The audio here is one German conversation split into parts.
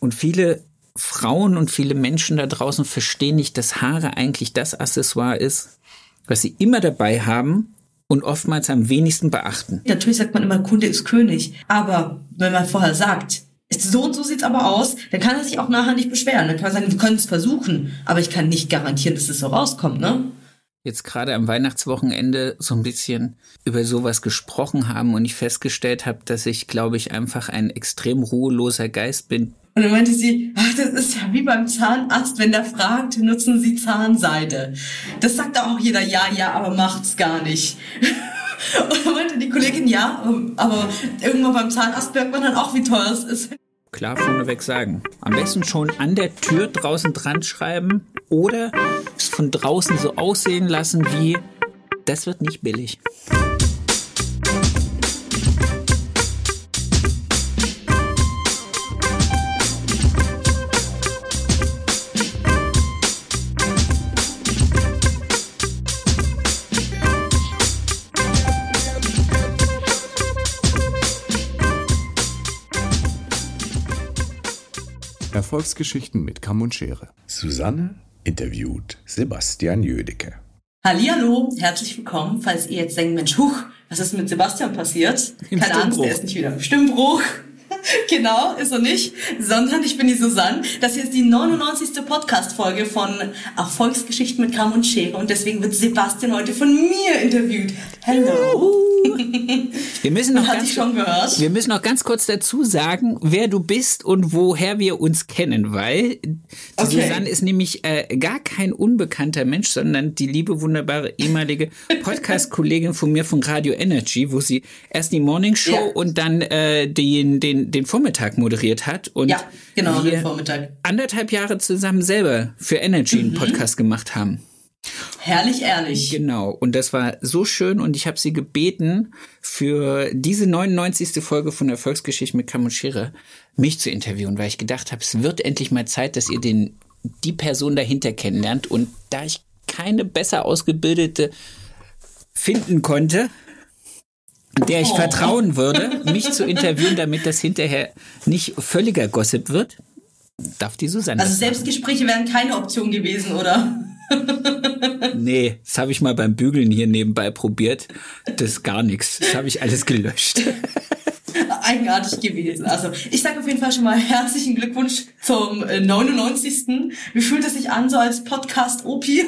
Und viele Frauen und viele Menschen da draußen verstehen nicht, dass Haare eigentlich das Accessoire ist, was sie immer dabei haben und oftmals am wenigsten beachten. Natürlich sagt man immer, Kunde ist König. Aber wenn man vorher sagt, so und so sieht's aber aus, dann kann er sich auch nachher nicht beschweren. Dann kann man sagen, wir können es versuchen, aber ich kann nicht garantieren, dass es so rauskommt, ne? Jetzt gerade am Weihnachtswochenende so ein bisschen über sowas gesprochen haben und ich festgestellt habe, dass ich, glaube ich, einfach ein extrem ruheloser Geist bin, und dann meinte sie, ach, das ist ja wie beim Zahnarzt, wenn der fragt, nutzen Sie Zahnseide. Das sagt auch jeder, ja, ja, aber macht's gar nicht. Und dann meinte die Kollegin, ja, aber irgendwann beim Zahnarzt merkt man dann auch, wie teuer es ist. Klar vorneweg sagen. Am besten schon an der Tür draußen dran schreiben oder es von draußen so aussehen lassen wie, das wird nicht billig. Erfolgsgeschichten mit Kamm und Schere. Susanne interviewt Sebastian Jödecke. Hallihallo, herzlich willkommen. Falls ihr jetzt denkt, Mensch, huch, was ist mit Sebastian passiert? Im Keine Angst, der ist nicht wieder im Stimmbruch. genau, ist er nicht, sondern ich bin die Susanne. Das hier ist die 99. Podcast-Folge von Erfolgsgeschichten mit Kram und Schere und deswegen wird Sebastian heute von mir interviewt. Hello. Wir müssen noch ganz, ich schon gehört. Wir müssen noch ganz kurz dazu sagen, wer du bist und woher wir uns kennen, weil die Okay. Susanne ist nämlich äh, gar kein unbekannter Mensch, sondern die liebe, wunderbare ehemalige Podcast-Kollegin von mir von Radio Energy, wo sie erst die Morning Show Ja. und dann äh, den, den, den Vormittag moderiert hat. Und Ja, genau, wir anderthalb Jahre zusammen selber für Energy Mhm. einen Podcast gemacht haben. Herrlich ehrlich. Genau, und das war so schön und ich habe sie gebeten, für diese 99. Folge von Erfolgsgeschichte mit Schere mich zu interviewen, weil ich gedacht habe, es wird endlich mal Zeit, dass ihr den, die Person dahinter kennenlernt. Und da ich keine besser ausgebildete finden konnte, der ich Oh. vertrauen würde, mich zu interviewen, damit das hinterher nicht völliger Gossip wird, darf die Susanne. Also das machen. Selbstgespräche wären keine Option gewesen, oder? Nee, das habe ich mal beim Bügeln hier nebenbei probiert. Das ist gar nichts. Das habe ich alles gelöscht. Eigenartig gewesen. Also ich sage auf jeden Fall schon mal herzlichen Glückwunsch zum äh, 99. Wie fühlt es sich an, so als Podcast-Opi?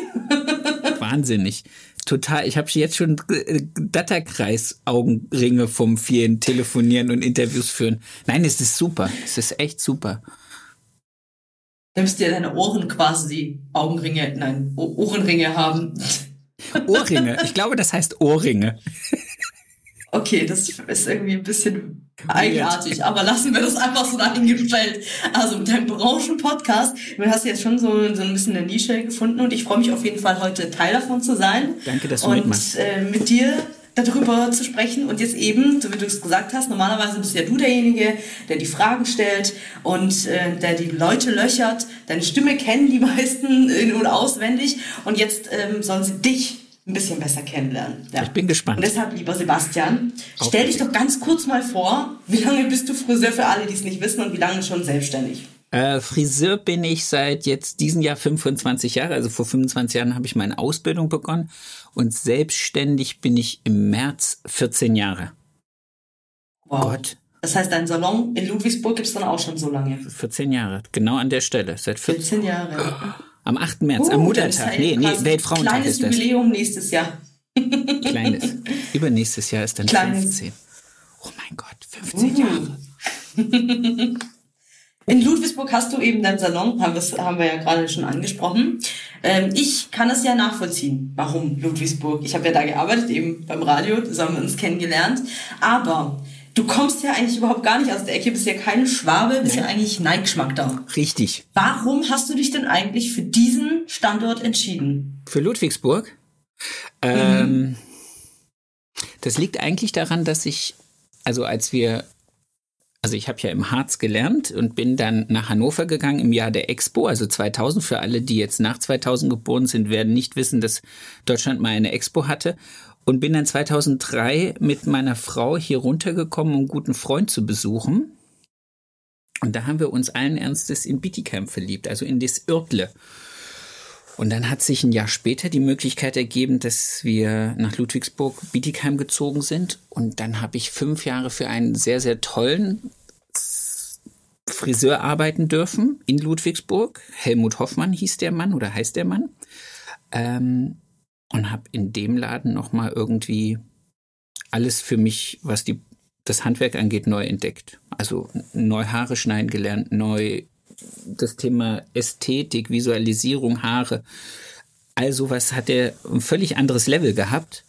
Wahnsinnig. Total. Ich habe jetzt schon äh, Datterkreis-Augenringe vom vielen Telefonieren und Interviews führen. Nein, es ist super. Es ist echt super. Müsst ihr deine Ohren quasi Augenringe, nein, Ohrenringe haben. Ohrringe. Ich glaube, das heißt Ohrringe. Okay, das ist irgendwie ein bisschen eigenartig, aber lassen wir das einfach so dahingestellt. Also mit deinem Branchen-Podcast, du hast jetzt schon so, so ein bisschen eine Nische gefunden und ich freue mich auf jeden Fall heute Teil davon zu sein. Danke, dass du und, mitmachst. äh, mit dir darüber zu sprechen und jetzt eben, so wie du es gesagt hast, normalerweise bist ja du derjenige, der die Fragen stellt und äh, der die Leute löchert. Deine Stimme kennen die meisten in- und auswendig und jetzt ähm, sollen sie dich ein bisschen besser kennenlernen. Ja. Ich bin gespannt. Und deshalb, lieber Sebastian, stell dich doch ganz kurz mal vor, wie lange bist du Friseur für alle, die es nicht wissen und wie lange schon selbstständig? Äh, Friseur bin ich seit jetzt diesem Jahr 25 Jahre. Also vor 25 Jahren habe ich meine Ausbildung begonnen. Und selbstständig bin ich im März 14 Jahre. Wow. Gott. Das heißt, dein Salon in Ludwigsburg gibt's dann auch schon so lange. 14 Jahre. Genau an der Stelle. Seit 14 14 Jahre. Am 8. März, Uh, am ist Muttertag. Nee, nee, Weltfrauentag Kleines ist das. Jubiläum nächstes Jahr. Kleines. Übernächstes Jahr ist dann Kleines. 15. Oh mein Gott, 15 Jahre. In Ludwigsburg hast du eben deinen Salon, haben wir ja gerade schon angesprochen. Ähm, ich kann es ja nachvollziehen, warum Ludwigsburg. Ich habe ja da gearbeitet, eben beim Radio, da haben wir uns kennengelernt. Aber du kommst ja eigentlich überhaupt gar nicht aus der Ecke, bist ja keine Schwabe, bist ja eigentlich Neigschmack da. Richtig. Warum hast du dich denn eigentlich für diesen Standort entschieden? Für Ludwigsburg? Ähm, das liegt eigentlich daran, dass ich, also als wir, also ich habe ja im Harz gelernt und bin dann nach Hannover gegangen im Jahr der Expo, also 2000. Für alle, die jetzt nach 2000 geboren sind, werden nicht wissen, dass Deutschland mal eine Expo hatte. Und bin dann 2003 mit meiner Frau hier runtergekommen, um einen guten Freund zu besuchen. Und da haben wir uns allen Ernstes in Bietigheim verliebt, also in das Örtle. Und dann hat sich ein Jahr später die Möglichkeit ergeben, dass wir nach Ludwigsburg, Bietigheim gezogen sind. Und dann habe ich fünf Jahre für einen sehr, sehr tollen Friseur arbeiten dürfen in Ludwigsburg. Helmut Hoffmann hieß der Mann oder heißt der Mann. Ähm, und habe in dem Laden nochmal irgendwie alles für mich, was die, das Handwerk angeht, neu entdeckt. Also neu Haare schneiden gelernt, neu das Thema Ästhetik, Visualisierung, Haare. All sowas hat er ein völlig anderes Level gehabt.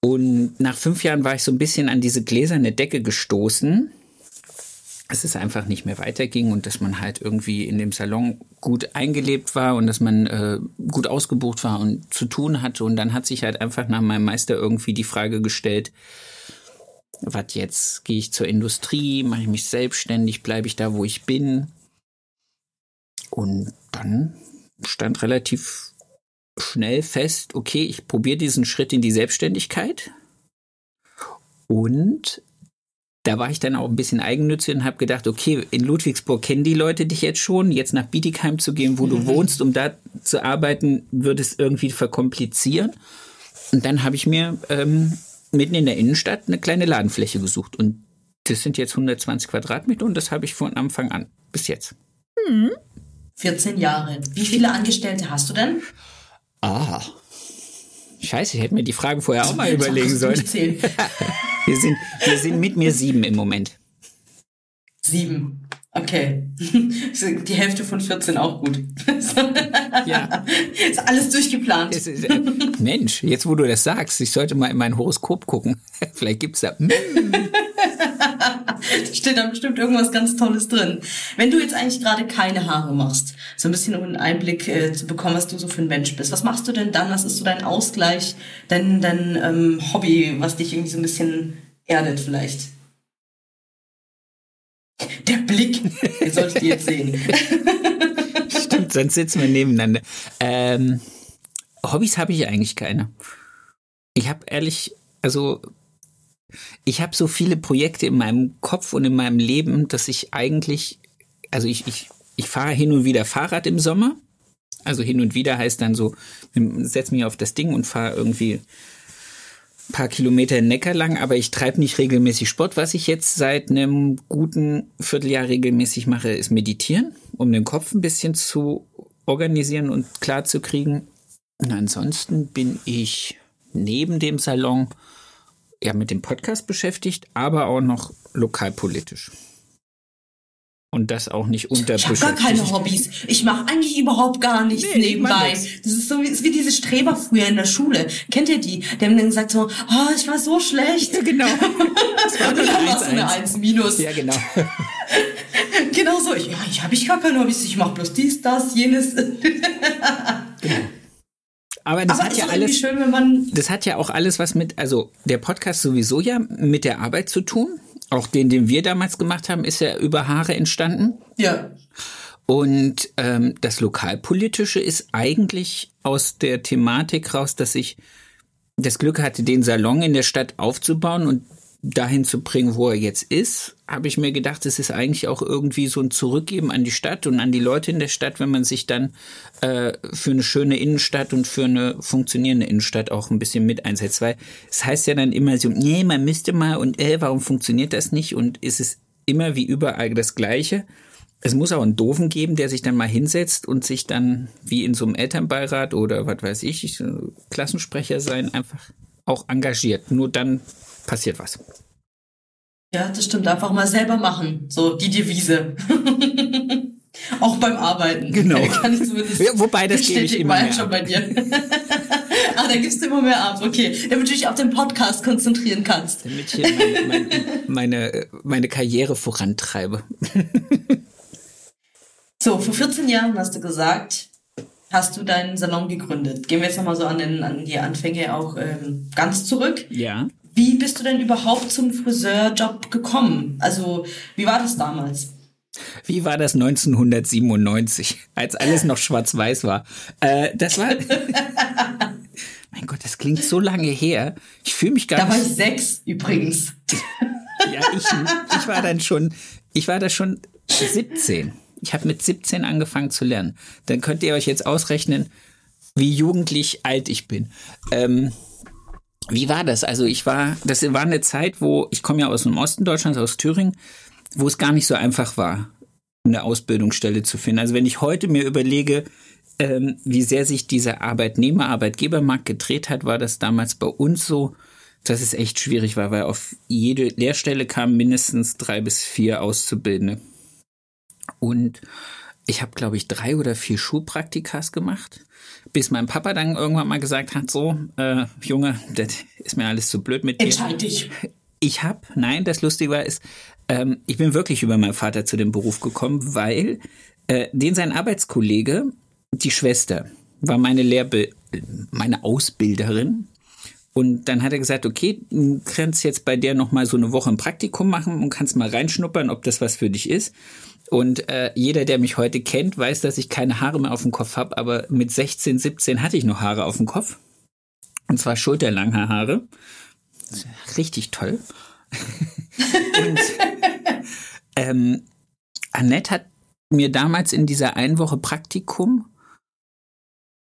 Und nach fünf Jahren war ich so ein bisschen an diese gläserne Decke gestoßen. Dass es einfach nicht mehr weiterging und dass man halt irgendwie in dem Salon gut eingelebt war und dass man äh, gut ausgebucht war und zu tun hatte. Und dann hat sich halt einfach nach meinem Meister irgendwie die Frage gestellt, was jetzt? Gehe ich zur Industrie? Mache ich mich selbstständig? Bleibe ich da, wo ich bin? Und dann stand relativ schnell fest, okay, ich probiere diesen Schritt in die Selbstständigkeit. Und da war ich dann auch ein bisschen eigennützig und habe gedacht, okay, in Ludwigsburg kennen die Leute dich jetzt schon. Jetzt nach Bietigheim zu gehen, wo du mhm. wohnst, um da zu arbeiten, würde es irgendwie verkomplizieren. Und dann habe ich mir ähm, mitten in der Innenstadt eine kleine Ladenfläche gesucht. Und das sind jetzt 120 Quadratmeter und das habe ich von Anfang an bis jetzt. Mhm. 14 Jahre. Wie viele Angestellte hast du denn? Ah. Scheiße, ich hätte mir die Fragen vorher auch mal überlegen sollen. wir, sind, wir sind mit mir sieben im Moment. Sieben. Okay. Die Hälfte von 14 auch gut. ja. Ist alles durchgeplant. Ist, äh, Mensch, jetzt wo du das sagst, ich sollte mal in mein Horoskop gucken. Vielleicht gibt's da. Mm. Steht da bestimmt irgendwas ganz Tolles drin. Wenn du jetzt eigentlich gerade keine Haare machst, so ein bisschen um einen Einblick äh, zu bekommen, was du so für ein Mensch bist, was machst du denn dann? Was ist so dein Ausgleich, dein, dein ähm, Hobby, was dich irgendwie so ein bisschen erdet vielleicht? Der Blick, den solltet ihr jetzt sehen. Stimmt, sonst sitzen wir nebeneinander. Ähm, Hobbys habe ich eigentlich keine. Ich habe ehrlich, also ich habe so viele Projekte in meinem Kopf und in meinem Leben, dass ich eigentlich, also ich, ich, ich fahre hin und wieder Fahrrad im Sommer. Also hin und wieder heißt dann so, setz mich auf das Ding und fahre irgendwie paar Kilometer Neckar lang, aber ich treibe nicht regelmäßig Sport. Was ich jetzt seit einem guten Vierteljahr regelmäßig mache, ist meditieren, um den Kopf ein bisschen zu organisieren und klar zu kriegen. Und ansonsten bin ich neben dem Salon ja mit dem Podcast beschäftigt, aber auch noch lokalpolitisch. Und das auch nicht unter Ich habe gar keine Hobbys. Ich mache eigentlich überhaupt gar nichts nee, nebenbei. Das ist so wie, ist wie diese Streber früher in der Schule. Kennt ihr die? Die haben dann gesagt so, oh, ich war so schlecht. Ja, genau. Das war Und dann warst du eine 1 minus. Ja, genau. genau so. Ich, ja, ich habe ich gar keine Hobbys. Ich mache bloß dies, das, jenes. genau. Aber das Aber hat ja alles. Schön, das hat ja auch alles was mit, also der Podcast sowieso ja mit der Arbeit zu tun. Auch den, den wir damals gemacht haben, ist ja über Haare entstanden. Ja. Und ähm, das Lokalpolitische ist eigentlich aus der Thematik raus, dass ich das Glück hatte, den Salon in der Stadt aufzubauen und dahin zu bringen, wo er jetzt ist, habe ich mir gedacht, es ist eigentlich auch irgendwie so ein Zurückgeben an die Stadt und an die Leute in der Stadt, wenn man sich dann äh, für eine schöne Innenstadt und für eine funktionierende Innenstadt auch ein bisschen mit einsetzt. Weil es heißt ja dann immer so, nee, man müsste mal und äh, warum funktioniert das nicht? Und ist es immer wie überall das Gleiche? Es muss auch einen Doofen geben, der sich dann mal hinsetzt und sich dann wie in so einem Elternbeirat oder was weiß ich, Klassensprecher sein, einfach auch engagiert. Nur dann passiert was. Ja, das stimmt. Einfach mal selber machen. So die Devise. Auch beim Arbeiten. Genau. Kann ich zumindest ja, wobei, das gebe ich immer mehr schon bei dir. ah, da gibst du immer mehr ab. Okay. Damit du dich auf den Podcast konzentrieren kannst. Damit ich meine, meine, meine, meine Karriere vorantreibe. so, vor 14 Jahren hast du gesagt, hast du deinen Salon gegründet. Gehen wir jetzt nochmal so an, den, an die Anfänge auch ähm, ganz zurück. Ja. Wie bist du denn überhaupt zum Friseurjob gekommen? Also, wie war das damals? Wie war das 1997, als alles noch schwarz-weiß war? Äh, das war. mein Gott, das klingt so lange her. Ich fühle mich gar da nicht. Da war ich sechs übrigens. ja, ich, ich war dann schon, ich war da schon 17. Ich habe mit 17 angefangen zu lernen. Dann könnt ihr euch jetzt ausrechnen, wie jugendlich alt ich bin. Ähm, wie war das? Also ich war, das war eine Zeit, wo, ich komme ja aus dem Osten Deutschlands, aus Thüringen, wo es gar nicht so einfach war, eine Ausbildungsstelle zu finden. Also wenn ich heute mir überlege, ähm, wie sehr sich dieser Arbeitnehmer-Arbeitgebermarkt gedreht hat, war das damals bei uns so, dass es echt schwierig war, weil auf jede Lehrstelle kamen mindestens drei bis vier Auszubildende. Und ich habe, glaube ich, drei oder vier Schulpraktikas gemacht, bis mein Papa dann irgendwann mal gesagt hat, so, äh, Junge, das ist mir alles zu blöd mit dir. Entscheid dich. Ich habe, nein, das Lustige war ist, ähm, ich bin wirklich über meinen Vater zu dem Beruf gekommen, weil äh, den sein Arbeitskollege, die Schwester, war meine Lehrbe meine Ausbilderin und dann hat er gesagt, okay, du kannst jetzt bei der noch mal so eine Woche ein Praktikum machen und kannst mal reinschnuppern, ob das was für dich ist. Und äh, jeder, der mich heute kennt, weiß, dass ich keine Haare mehr auf dem Kopf habe, aber mit 16, 17 hatte ich noch Haare auf dem Kopf. Und zwar Schulterlanghaare. Richtig toll. und ähm, Annette hat mir damals in dieser einen Woche Praktikum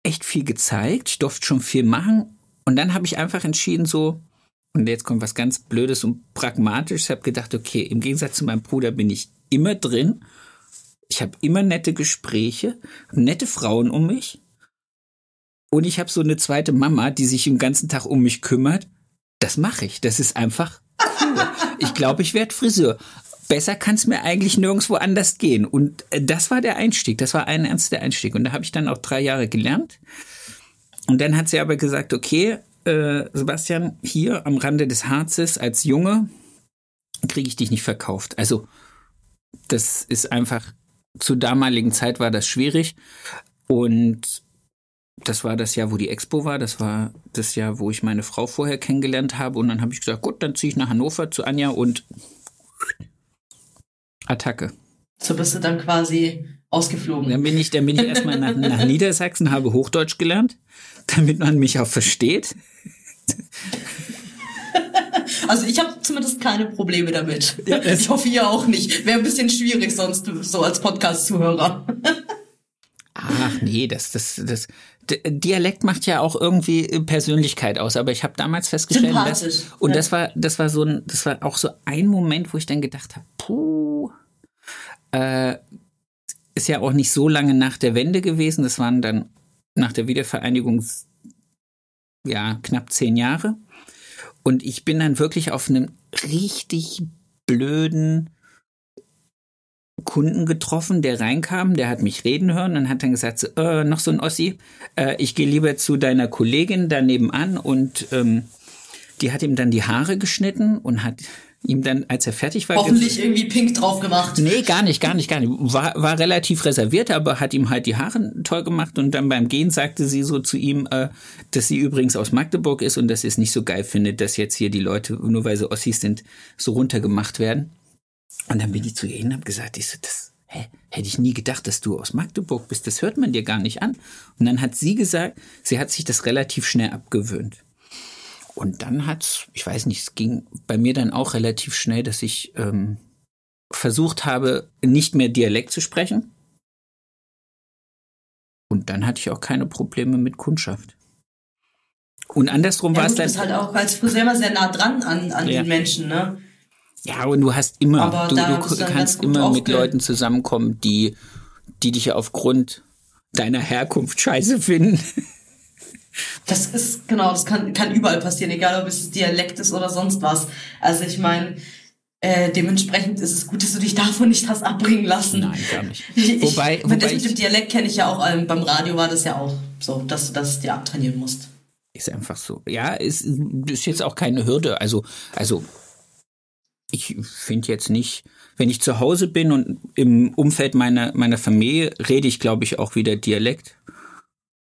echt viel gezeigt. Ich durfte schon viel machen. Und dann habe ich einfach entschieden, so, und jetzt kommt was ganz Blödes und Pragmatisches. Ich habe gedacht, okay, im Gegensatz zu meinem Bruder bin ich immer drin. Ich habe immer nette Gespräche, nette Frauen um mich. Und ich habe so eine zweite Mama, die sich den ganzen Tag um mich kümmert. Das mache ich. Das ist einfach cool. Ich glaube, ich werde Friseur. Besser kann es mir eigentlich nirgendwo anders gehen. Und äh, das war der Einstieg. Das war ein ernster Einstieg. Und da habe ich dann auch drei Jahre gelernt. Und dann hat sie aber gesagt, okay, äh, Sebastian, hier am Rande des Harzes als Junge kriege ich dich nicht verkauft. Also das ist einfach, zur damaligen Zeit war das schwierig. Und das war das Jahr, wo die Expo war. Das war das Jahr, wo ich meine Frau vorher kennengelernt habe. Und dann habe ich gesagt, gut, dann ziehe ich nach Hannover zu Anja und Attacke. So bist du dann quasi ausgeflogen. Dann bin ich, dann bin ich erstmal nach, nach Niedersachsen, habe Hochdeutsch gelernt, damit man mich auch versteht. Also ich habe zumindest keine Probleme damit. Ja, ich hoffe ihr auch nicht. Wäre ein bisschen schwierig sonst so als Podcast-Zuhörer. Ach nee, das, das, das Dialekt macht ja auch irgendwie Persönlichkeit aus. Aber ich habe damals festgestellt, dass, und ja. das war, das war so ein, das war auch so ein Moment, wo ich dann gedacht habe, puh, äh, ist ja auch nicht so lange nach der Wende gewesen. Das waren dann nach der Wiedervereinigung ja knapp zehn Jahre. Und ich bin dann wirklich auf einem richtig blöden Kunden getroffen, der reinkam, der hat mich reden hören und hat dann gesagt, so, äh, noch so ein Ossi, äh, ich gehe lieber zu deiner Kollegin da nebenan. Und ähm, die hat ihm dann die Haare geschnitten und hat ihm dann, als er fertig war. Hoffentlich irgendwie pink drauf gemacht. Nee, gar nicht, gar nicht, gar nicht. War, war relativ reserviert, aber hat ihm halt die Haare toll gemacht und dann beim Gehen sagte sie so zu ihm, äh, dass sie übrigens aus Magdeburg ist und dass sie es nicht so geil findet, dass jetzt hier die Leute, nur weil sie Ossis sind, so runtergemacht werden. Und dann bin ich zu ihr hin und habe gesagt, ich so, das, hä, hätte ich nie gedacht, dass du aus Magdeburg bist, das hört man dir gar nicht an. Und dann hat sie gesagt, sie hat sich das relativ schnell abgewöhnt. Und dann hat's, ich weiß nicht, es ging bei mir dann auch relativ schnell, dass ich ähm, versucht habe, nicht mehr Dialekt zu sprechen. Und dann hatte ich auch keine Probleme mit Kundschaft. Und andersrum ja, war es dann. Du bist halt auch als immer sehr nah dran an, an ja. den Menschen, ne? Ja, und du hast immer, Aber du, du kannst immer mit Leuten zusammenkommen, die, die dich aufgrund deiner Herkunft scheiße finden. Das ist, genau, das kann, kann überall passieren, egal ob es Dialekt ist oder sonst was. Also ich meine, äh, dementsprechend ist es gut, dass du dich davon nicht hast abbringen lassen. Nein, gar nicht. Ich, wobei, wobei das mit dem Dialekt kenne ich ja auch, ähm, beim Radio war das ja auch so, dass du das dir abtrainieren musst. Ist einfach so. Ja, ist, ist jetzt auch keine Hürde. Also, also ich finde jetzt nicht, wenn ich zu Hause bin und im Umfeld meiner, meiner Familie rede ich, glaube ich, auch wieder Dialekt.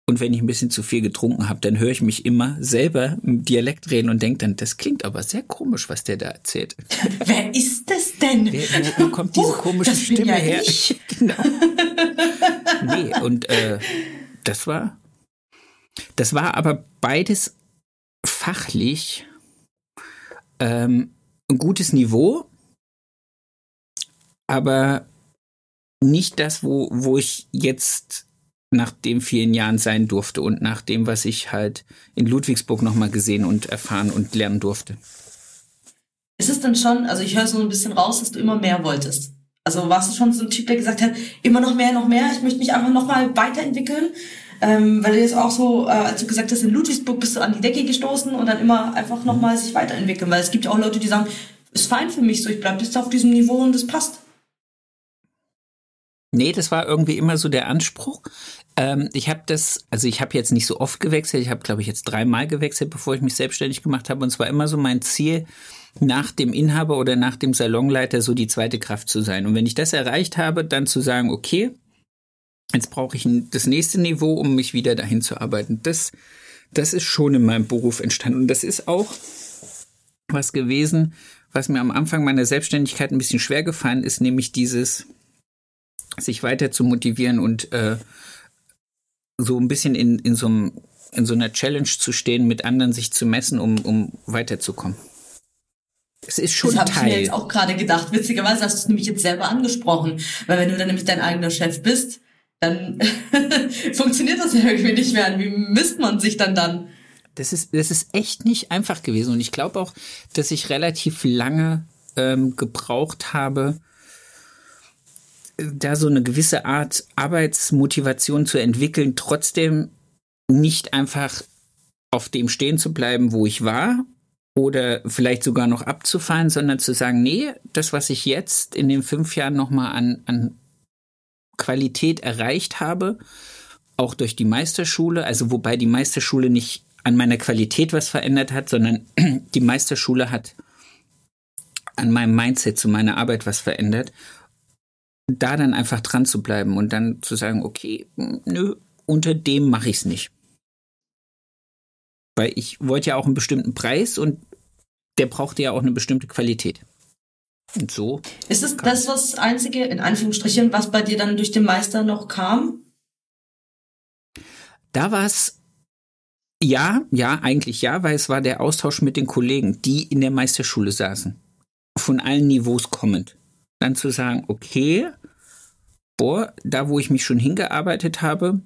Und wenn ich ein bisschen zu viel getrunken habe, dann höre ich mich immer selber im Dialekt reden und denke dann, das klingt aber sehr komisch, was der da erzählt. Wer ist das denn? Wer, wo, wo kommt diese komische Stimme ja her? Ich. genau. Nee, und äh, das war, das war aber beides fachlich ähm, ein gutes Niveau, aber nicht das, wo, wo ich jetzt nach den vielen Jahren sein durfte und nach dem, was ich halt in Ludwigsburg nochmal gesehen und erfahren und lernen durfte. Ist es denn schon, also ich höre so ein bisschen raus, dass du immer mehr wolltest? Also warst du schon so ein Typ, der gesagt hat, immer noch mehr, noch mehr, ich möchte mich einfach nochmal weiterentwickeln? Ähm, weil du jetzt auch so, äh, als du gesagt hast, in Ludwigsburg bist du an die Decke gestoßen und dann immer einfach nochmal sich weiterentwickeln. Weil es gibt ja auch Leute, die sagen, ist fein für mich so, ich bleib jetzt auf diesem Niveau und das passt. Nee, das war irgendwie immer so der Anspruch. Ähm, ich habe das, also ich habe jetzt nicht so oft gewechselt. Ich habe, glaube ich, jetzt dreimal gewechselt, bevor ich mich selbstständig gemacht habe. Und es war immer so mein Ziel, nach dem Inhaber oder nach dem Salonleiter so die zweite Kraft zu sein. Und wenn ich das erreicht habe, dann zu sagen, okay, jetzt brauche ich das nächste Niveau, um mich wieder dahin zu arbeiten. Das, das ist schon in meinem Beruf entstanden. Und das ist auch was gewesen, was mir am Anfang meiner Selbstständigkeit ein bisschen schwer gefallen ist, nämlich dieses, sich weiter zu motivieren und äh, so ein bisschen in, in, so einem, in so einer Challenge zu stehen, mit anderen sich zu messen, um, um weiterzukommen. Es ist schon das habe Teil. ich mir jetzt auch gerade gedacht. Witzigerweise hast du es nämlich jetzt selber angesprochen. Weil wenn du dann nämlich dein eigener Chef bist, dann funktioniert das ja irgendwie nicht mehr. Wie misst man sich dann dann? Das ist, das ist echt nicht einfach gewesen. Und ich glaube auch, dass ich relativ lange ähm, gebraucht habe, da so eine gewisse Art Arbeitsmotivation zu entwickeln, trotzdem nicht einfach auf dem stehen zu bleiben, wo ich war oder vielleicht sogar noch abzufallen, sondern zu sagen, nee, das, was ich jetzt in den fünf Jahren nochmal an, an Qualität erreicht habe, auch durch die Meisterschule, also wobei die Meisterschule nicht an meiner Qualität was verändert hat, sondern die Meisterschule hat an meinem Mindset zu meiner Arbeit was verändert da dann einfach dran zu bleiben und dann zu sagen, okay, nö, unter dem mache ich es nicht. Weil ich wollte ja auch einen bestimmten Preis und der brauchte ja auch eine bestimmte Qualität. Und so. Ist es das was Einzige, in Anführungsstrichen, was bei dir dann durch den Meister noch kam? Da war es ja, ja, eigentlich ja, weil es war der Austausch mit den Kollegen, die in der Meisterschule saßen. Von allen Niveaus kommend dann zu sagen, okay, boah, da wo ich mich schon hingearbeitet habe,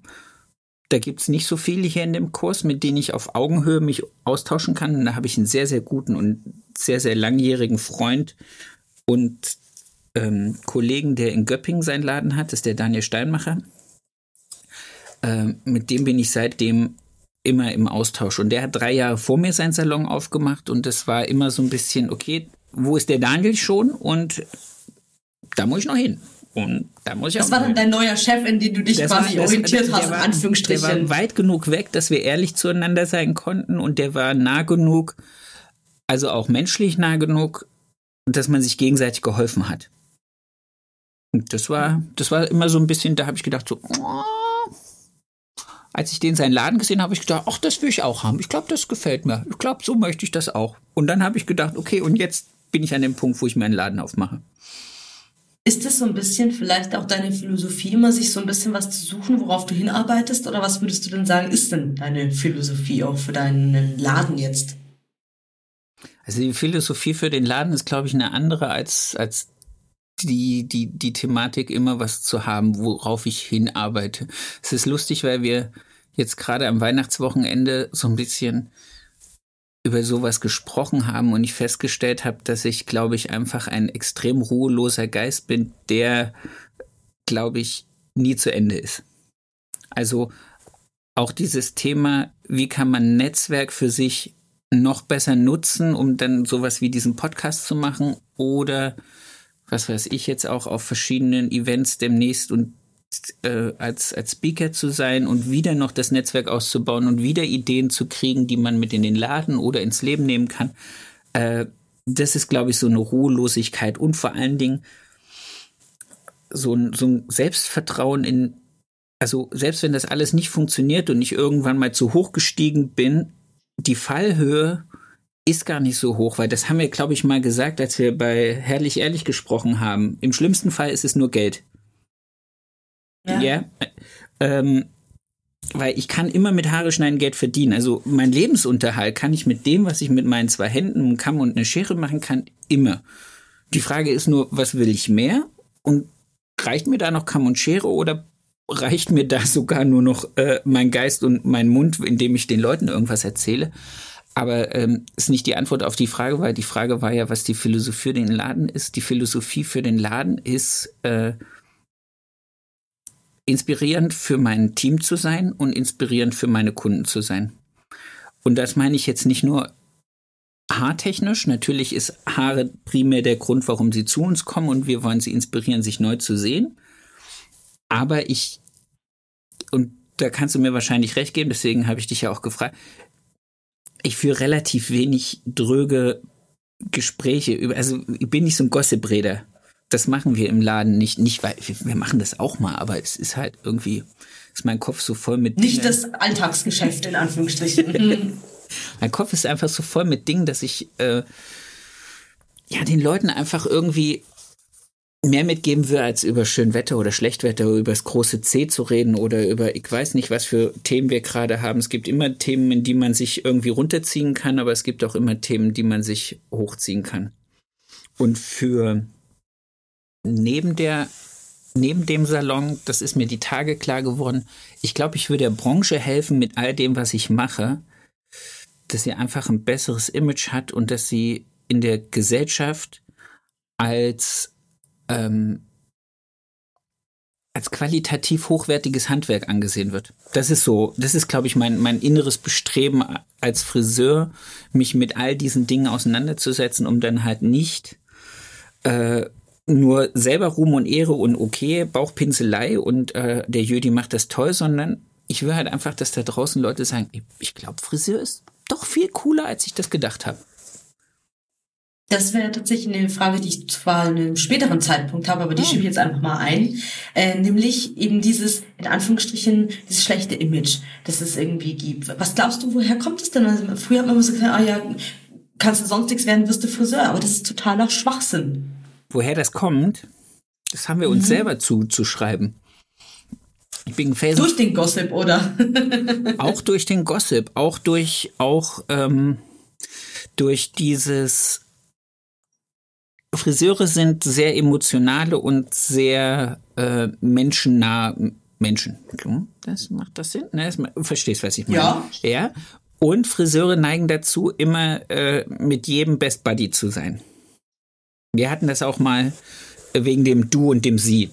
da gibt es nicht so viele hier in dem Kurs, mit denen ich auf Augenhöhe mich austauschen kann. Und da habe ich einen sehr, sehr guten und sehr, sehr langjährigen Freund und ähm, Kollegen, der in Göppingen seinen Laden hat, das ist der Daniel Steinmacher. Ähm, mit dem bin ich seitdem immer im Austausch. Und der hat drei Jahre vor mir seinen Salon aufgemacht und das war immer so ein bisschen, okay, wo ist der Daniel schon? Und da muss ich noch hin. Und da muss ich das auch war dann dein neuer Chef, in den du dich das quasi war, orientiert hast, war, in Anführungsstrichen. Der war weit genug weg, dass wir ehrlich zueinander sein konnten und der war nah genug, also auch menschlich nah genug, dass man sich gegenseitig geholfen hat. Und das war, das war immer so ein bisschen, da habe ich gedacht, so, oh. als ich den seinen Laden gesehen habe, habe ich gedacht, ach, das will ich auch haben. Ich glaube, das gefällt mir. Ich glaube, so möchte ich das auch. Und dann habe ich gedacht, okay, und jetzt bin ich an dem Punkt, wo ich meinen Laden aufmache. Ist das so ein bisschen vielleicht auch deine Philosophie, immer sich so ein bisschen was zu suchen, worauf du hinarbeitest? Oder was würdest du denn sagen, ist denn deine Philosophie auch für deinen Laden jetzt? Also die Philosophie für den Laden ist, glaube ich, eine andere als, als die, die, die Thematik immer was zu haben, worauf ich hinarbeite. Es ist lustig, weil wir jetzt gerade am Weihnachtswochenende so ein bisschen über sowas gesprochen haben und ich festgestellt habe, dass ich, glaube ich, einfach ein extrem ruheloser Geist bin, der, glaube ich, nie zu Ende ist. Also auch dieses Thema, wie kann man Netzwerk für sich noch besser nutzen, um dann sowas wie diesen Podcast zu machen oder was weiß ich jetzt auch auf verschiedenen Events demnächst und äh, als, als Speaker zu sein und wieder noch das Netzwerk auszubauen und wieder Ideen zu kriegen, die man mit in den Laden oder ins Leben nehmen kann. Äh, das ist, glaube ich, so eine Ruhelosigkeit und vor allen Dingen so ein, so ein Selbstvertrauen in, also selbst wenn das alles nicht funktioniert und ich irgendwann mal zu hoch gestiegen bin, die Fallhöhe ist gar nicht so hoch, weil das haben wir, glaube ich, mal gesagt, als wir bei Herrlich Ehrlich gesprochen haben. Im schlimmsten Fall ist es nur Geld. Ja. ja ähm, weil ich kann immer mit Haare schneiden Geld verdienen. Also mein Lebensunterhalt kann ich mit dem, was ich mit meinen zwei Händen, einem Kamm und einer Schere machen kann, immer. Die Frage ist nur, was will ich mehr? Und reicht mir da noch Kamm und Schere oder reicht mir da sogar nur noch äh, mein Geist und mein Mund, indem ich den Leuten irgendwas erzähle? Aber ähm, ist nicht die Antwort auf die Frage, weil die Frage war ja, was die Philosophie für den Laden ist. Die Philosophie für den Laden ist äh, inspirierend für mein Team zu sein und inspirierend für meine Kunden zu sein. Und das meine ich jetzt nicht nur haartechnisch. Natürlich ist Haare primär der Grund, warum sie zu uns kommen und wir wollen sie inspirieren, sich neu zu sehen. Aber ich, und da kannst du mir wahrscheinlich recht geben, deswegen habe ich dich ja auch gefragt, ich führe relativ wenig dröge Gespräche über, also ich bin nicht so ein Gossip-Reder. Das machen wir im Laden nicht, nicht weil wir machen das auch mal, aber es ist halt irgendwie, ist mein Kopf so voll mit. Nicht Dingen. das Alltagsgeschäft in Anführungsstrichen. mein Kopf ist einfach so voll mit Dingen, dass ich äh, ja den Leuten einfach irgendwie mehr mitgeben will, als über Schönwetter oder Schlechtwetter, oder über das große C zu reden oder über, ich weiß nicht, was für Themen wir gerade haben. Es gibt immer Themen, in die man sich irgendwie runterziehen kann, aber es gibt auch immer Themen, die man sich hochziehen kann. Und für neben der, neben dem Salon, das ist mir die Tage klar geworden, ich glaube, ich würde der Branche helfen mit all dem, was ich mache, dass sie einfach ein besseres Image hat und dass sie in der Gesellschaft als ähm, als qualitativ hochwertiges Handwerk angesehen wird. Das ist so, das ist, glaube ich, mein, mein inneres Bestreben als Friseur, mich mit all diesen Dingen auseinanderzusetzen, um dann halt nicht äh, nur selber Ruhm und Ehre und okay, Bauchpinselei und äh, der Jödi macht das toll, sondern ich will halt einfach, dass da draußen Leute sagen, ich glaube, Friseur ist doch viel cooler, als ich das gedacht habe. Das wäre tatsächlich eine Frage, die ich zwar in einem späteren Zeitpunkt habe, aber die oh. schiebe ich jetzt einfach mal ein. Äh, nämlich eben dieses, in Anführungsstrichen, dieses schlechte Image, das es irgendwie gibt. Was glaubst du, woher kommt es denn? Also, früher hat man immer so gesagt, ah ja, kannst du sonst nichts werden, wirst du Friseur. Aber das ist totaler Schwachsinn. Woher das kommt, das haben wir uns mhm. selber zuzuschreiben. Ich bin Felsen durch den Gossip, oder? auch durch den Gossip, auch durch, auch ähm, durch dieses Friseure sind sehr emotionale und sehr äh, menschennah Menschen. Das macht das Sinn? Ne, das, verstehst, was ich meine? Ja. Ja. Und Friseure neigen dazu, immer äh, mit jedem Best Buddy zu sein. Wir hatten das auch mal wegen dem Du und dem Sie.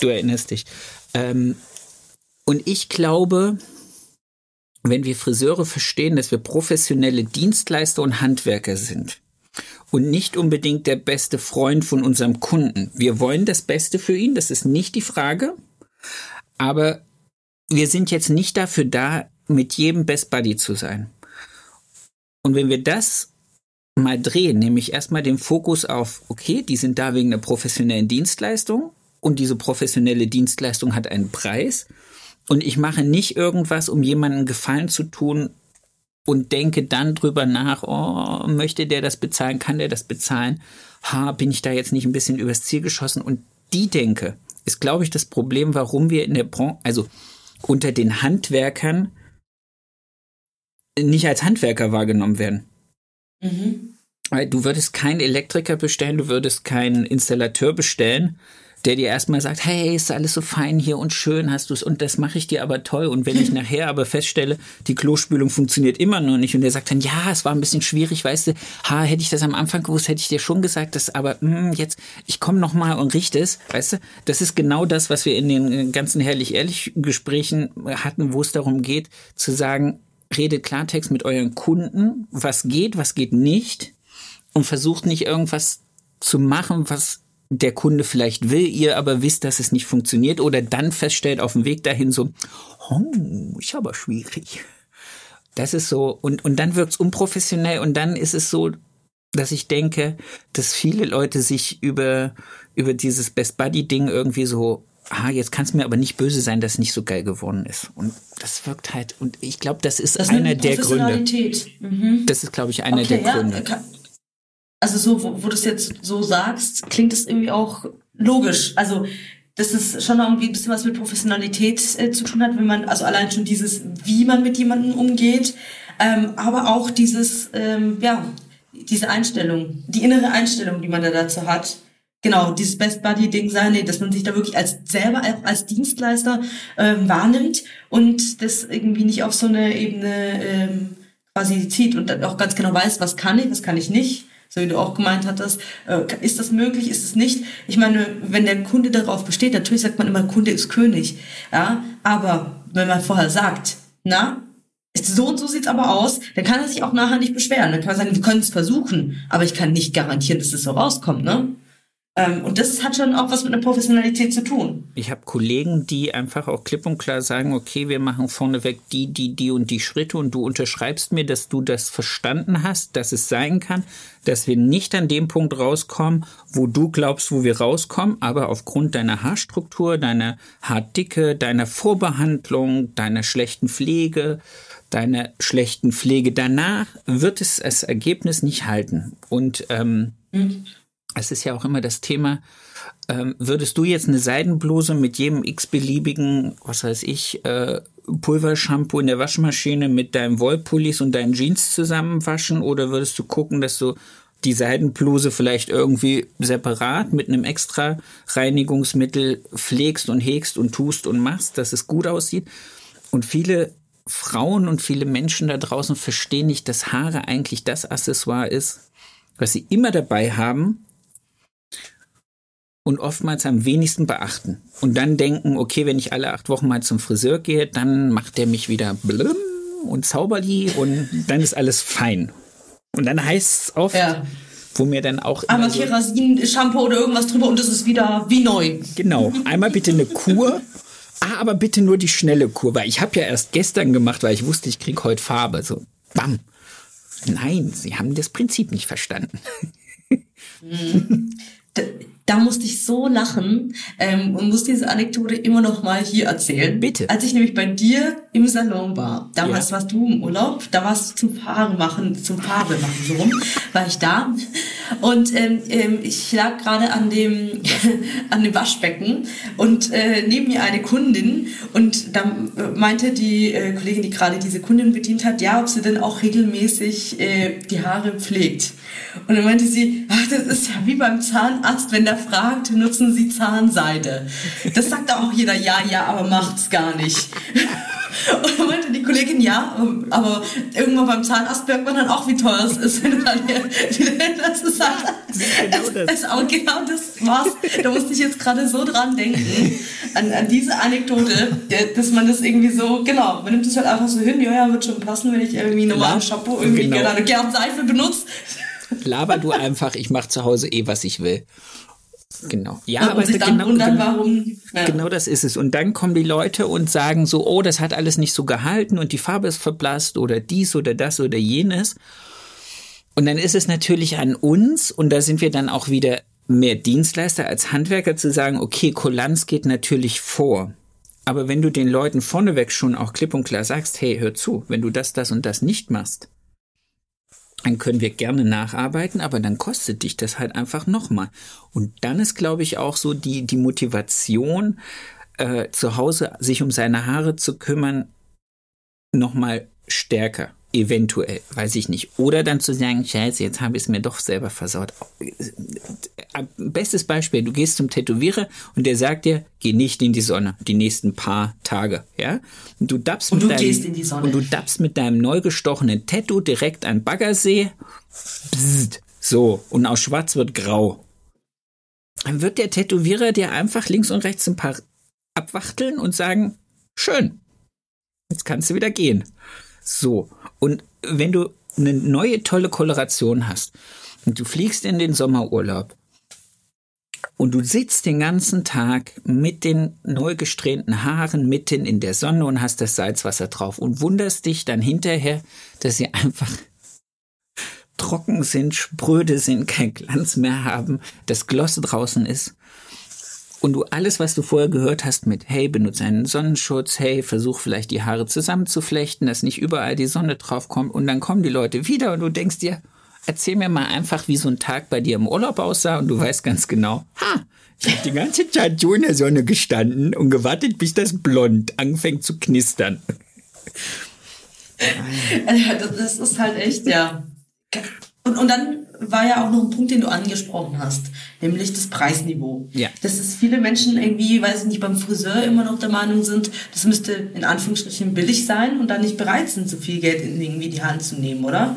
Du erinnerst dich. Ähm, und ich glaube, wenn wir Friseure verstehen, dass wir professionelle Dienstleister und Handwerker sind, und nicht unbedingt der beste Freund von unserem Kunden. Wir wollen das Beste für ihn, das ist nicht die Frage. Aber wir sind jetzt nicht dafür da, mit jedem Best Buddy zu sein. Und wenn wir das mal drehen, nämlich erstmal den Fokus auf, okay, die sind da wegen einer professionellen Dienstleistung und diese professionelle Dienstleistung hat einen Preis und ich mache nicht irgendwas, um jemanden Gefallen zu tun, und denke dann drüber nach, oh, möchte der das bezahlen, kann der das bezahlen? Ha, bin ich da jetzt nicht ein bisschen übers Ziel geschossen? Und die Denke ist, glaube ich, das Problem, warum wir in der Branche, also unter den Handwerkern nicht als Handwerker wahrgenommen werden. Mhm. Du würdest keinen Elektriker bestellen, du würdest keinen Installateur bestellen, der dir erstmal sagt, hey, ist alles so fein hier und schön, hast du es und das mache ich dir aber toll. Und wenn ich nachher aber feststelle, die Klospülung funktioniert immer noch nicht und der sagt dann, ja, es war ein bisschen schwierig, weißt du, ha, hätte ich das am Anfang gewusst, hätte ich dir schon gesagt, dass aber mh, hm, jetzt, ich komme noch mal und richte es, weißt du, das ist genau das, was wir in den ganzen herrlich-ehrlich Gesprächen hatten, wo es darum geht, zu sagen, redet Klartext mit euren Kunden, was geht, was geht nicht und versucht nicht irgendwas zu machen, was der Kunde vielleicht will, ihr aber wisst, dass es nicht funktioniert oder dann feststellt auf dem Weg dahin so, oh, ist aber schwierig. Das ist so, und, und dann wirkt's unprofessionell und dann ist es so, dass ich denke, dass viele Leute sich über, über dieses Best Buddy Ding irgendwie so, ah, jetzt kann es mir aber nicht böse sein, dass es nicht so geil geworden ist. Und das wirkt halt, und ich glaube, das ist das einer der Gründe. Mhm. Das ist, glaube ich, einer okay, der ja, Gründe. Also so, wo, wo du es jetzt so sagst, klingt es irgendwie auch logisch. Also dass es schon irgendwie ein bisschen was mit Professionalität äh, zu tun hat, wenn man, also allein schon dieses, wie man mit jemandem umgeht, ähm, aber auch dieses, ähm, ja, diese Einstellung, die innere Einstellung, die man da dazu hat, genau dieses Best Buddy Ding sein, nee, dass man sich da wirklich als selber auch als Dienstleister ähm, wahrnimmt und das irgendwie nicht auf so eine Ebene ähm, quasi zieht und dann auch ganz genau weiß, was kann ich, was kann ich nicht. So wie du auch gemeint hattest, äh, ist das möglich, ist es nicht? Ich meine, wenn der Kunde darauf besteht, natürlich sagt man immer, Kunde ist König. Ja, aber wenn man vorher sagt, na, so und so sieht's aber aus, dann kann er sich auch nachher nicht beschweren. Dann kann er sagen, wir können es versuchen, aber ich kann nicht garantieren, dass es so rauskommt, ne? Ähm, und das hat schon auch was mit einer Professionalität zu tun. Ich habe Kollegen, die einfach auch klipp und klar sagen, okay, wir machen vorneweg die, die, die und die Schritte und du unterschreibst mir, dass du das verstanden hast, dass es sein kann, dass wir nicht an dem Punkt rauskommen, wo du glaubst, wo wir rauskommen, aber aufgrund deiner Haarstruktur, deiner Haardicke, deiner Vorbehandlung, deiner schlechten Pflege, deiner schlechten Pflege danach wird es das Ergebnis nicht halten. Und ähm, mhm es ist ja auch immer das Thema, ähm, würdest du jetzt eine Seidenbluse mit jedem x-beliebigen, was weiß ich, äh, Pulvershampoo in der Waschmaschine mit deinem Wollpullis und deinen Jeans zusammenwaschen oder würdest du gucken, dass du die Seidenbluse vielleicht irgendwie separat mit einem extra Reinigungsmittel pflegst und hegst und tust und machst, dass es gut aussieht? Und viele Frauen und viele Menschen da draußen verstehen nicht, dass Haare eigentlich das Accessoire ist, was sie immer dabei haben, und oftmals am wenigsten beachten. Und dann denken, okay, wenn ich alle acht Wochen mal zum Friseur gehe, dann macht der mich wieder blum und zauberli und dann ist alles fein. Und dann heißt es oft, ja. wo mir dann auch. Aber so, Kerasin-Shampoo oder irgendwas drüber und es ist wieder wie neu. Genau. Einmal bitte eine Kur. Ah, aber bitte nur die schnelle Kur, weil ich habe ja erst gestern gemacht, weil ich wusste, ich krieg heute Farbe. So, bam. Nein, Sie haben das Prinzip nicht verstanden. Da musste ich so lachen ähm, und muss diese Anekdote immer noch mal hier erzählen. Bitte. Als ich nämlich bei dir im Salon war, damals ja. warst du im Urlaub, da warst du zum Haare machen, zum Farbe machen so rum, war ich da und ähm, ähm, ich lag gerade an dem an dem Waschbecken und äh, neben mir eine Kundin und da meinte die äh, Kollegin, die gerade diese Kundin bedient hat, ja, ob sie denn auch regelmäßig äh, die Haare pflegt. Und dann meinte sie, ach, das ist ja wie beim Zahnarzt, wenn der fragt, nutzen Sie Zahnseide. Das sagt auch jeder, ja, ja, aber macht's gar nicht. Und dann meinte die Kollegin, ja, aber irgendwann beim Zahnarzt merkt man dann auch, wie teuer es ist, wenn dann hier, das ist halt, genau das. Es, auch genau das war's. Da musste ich jetzt gerade so dran denken, an, an diese Anekdote, dass man das irgendwie so, genau, man nimmt es halt einfach so hin, ja, ja, wird schon passen, wenn ich irgendwie normalen Shampoo irgendwie genau. gerne eine Gernseife benutze. Laber du einfach, ich mache zu Hause eh, was ich will. Genau. Ja, und aber sich dann genau, wundern, warum. Ja. Genau das ist es. Und dann kommen die Leute und sagen so, oh, das hat alles nicht so gehalten und die Farbe ist verblasst oder dies oder das oder jenes. Und dann ist es natürlich an uns, und da sind wir dann auch wieder mehr Dienstleister als Handwerker zu sagen, okay, Kulanz geht natürlich vor. Aber wenn du den Leuten vorneweg schon auch klipp und klar sagst, hey, hör zu, wenn du das, das und das nicht machst, dann können wir gerne nacharbeiten, aber dann kostet dich das halt einfach nochmal. Und dann ist, glaube ich, auch so die, die Motivation, äh, zu Hause sich um seine Haare zu kümmern, nochmal stärker. Eventuell, weiß ich nicht. Oder dann zu sagen, scheiße, jetzt habe ich es mir doch selber versaut. Bestes Beispiel, du gehst zum Tätowierer und der sagt dir, geh nicht in die Sonne, die nächsten paar Tage, ja? Und du dappst, und mit, du deinem, Und du dappst mit deinem neu gestochenen Tattoo direkt an Baggersee. Bzzzt, so, und aus schwarz wird grau. Dann wird der Tätowierer dir einfach links und rechts ein paar abwachteln und sagen, schön, jetzt kannst du wieder gehen. So. Und wenn du eine neue tolle Koloration hast und du fliegst in den Sommerurlaub und du sitzt den ganzen Tag mit den neu gesträhnten Haaren mitten in der Sonne und hast das Salzwasser drauf und wunderst dich dann hinterher, dass sie einfach trocken sind, spröde sind, kein Glanz mehr haben, das Gloss draußen ist und du alles, was du vorher gehört hast mit, hey, benutze einen Sonnenschutz, hey, versuch vielleicht die Haare zusammenzuflechten, dass nicht überall die Sonne drauf kommt und dann kommen die Leute wieder und du denkst dir, erzähl mir mal einfach, wie so ein Tag bei dir im Urlaub aussah und du weißt ganz genau, ha, ich habe die ganze Zeit so in der Sonne gestanden und gewartet, bis das Blond anfängt zu knistern. Das ist halt echt, ja. Und, und dann war ja auch noch ein Punkt, den du angesprochen hast, nämlich das Preisniveau. Ja. Dass es viele Menschen irgendwie, weiß ich nicht, beim Friseur immer noch der Meinung sind, das müsste in Anführungsstrichen billig sein und dann nicht bereit sind, so viel Geld in irgendwie die Hand zu nehmen, oder?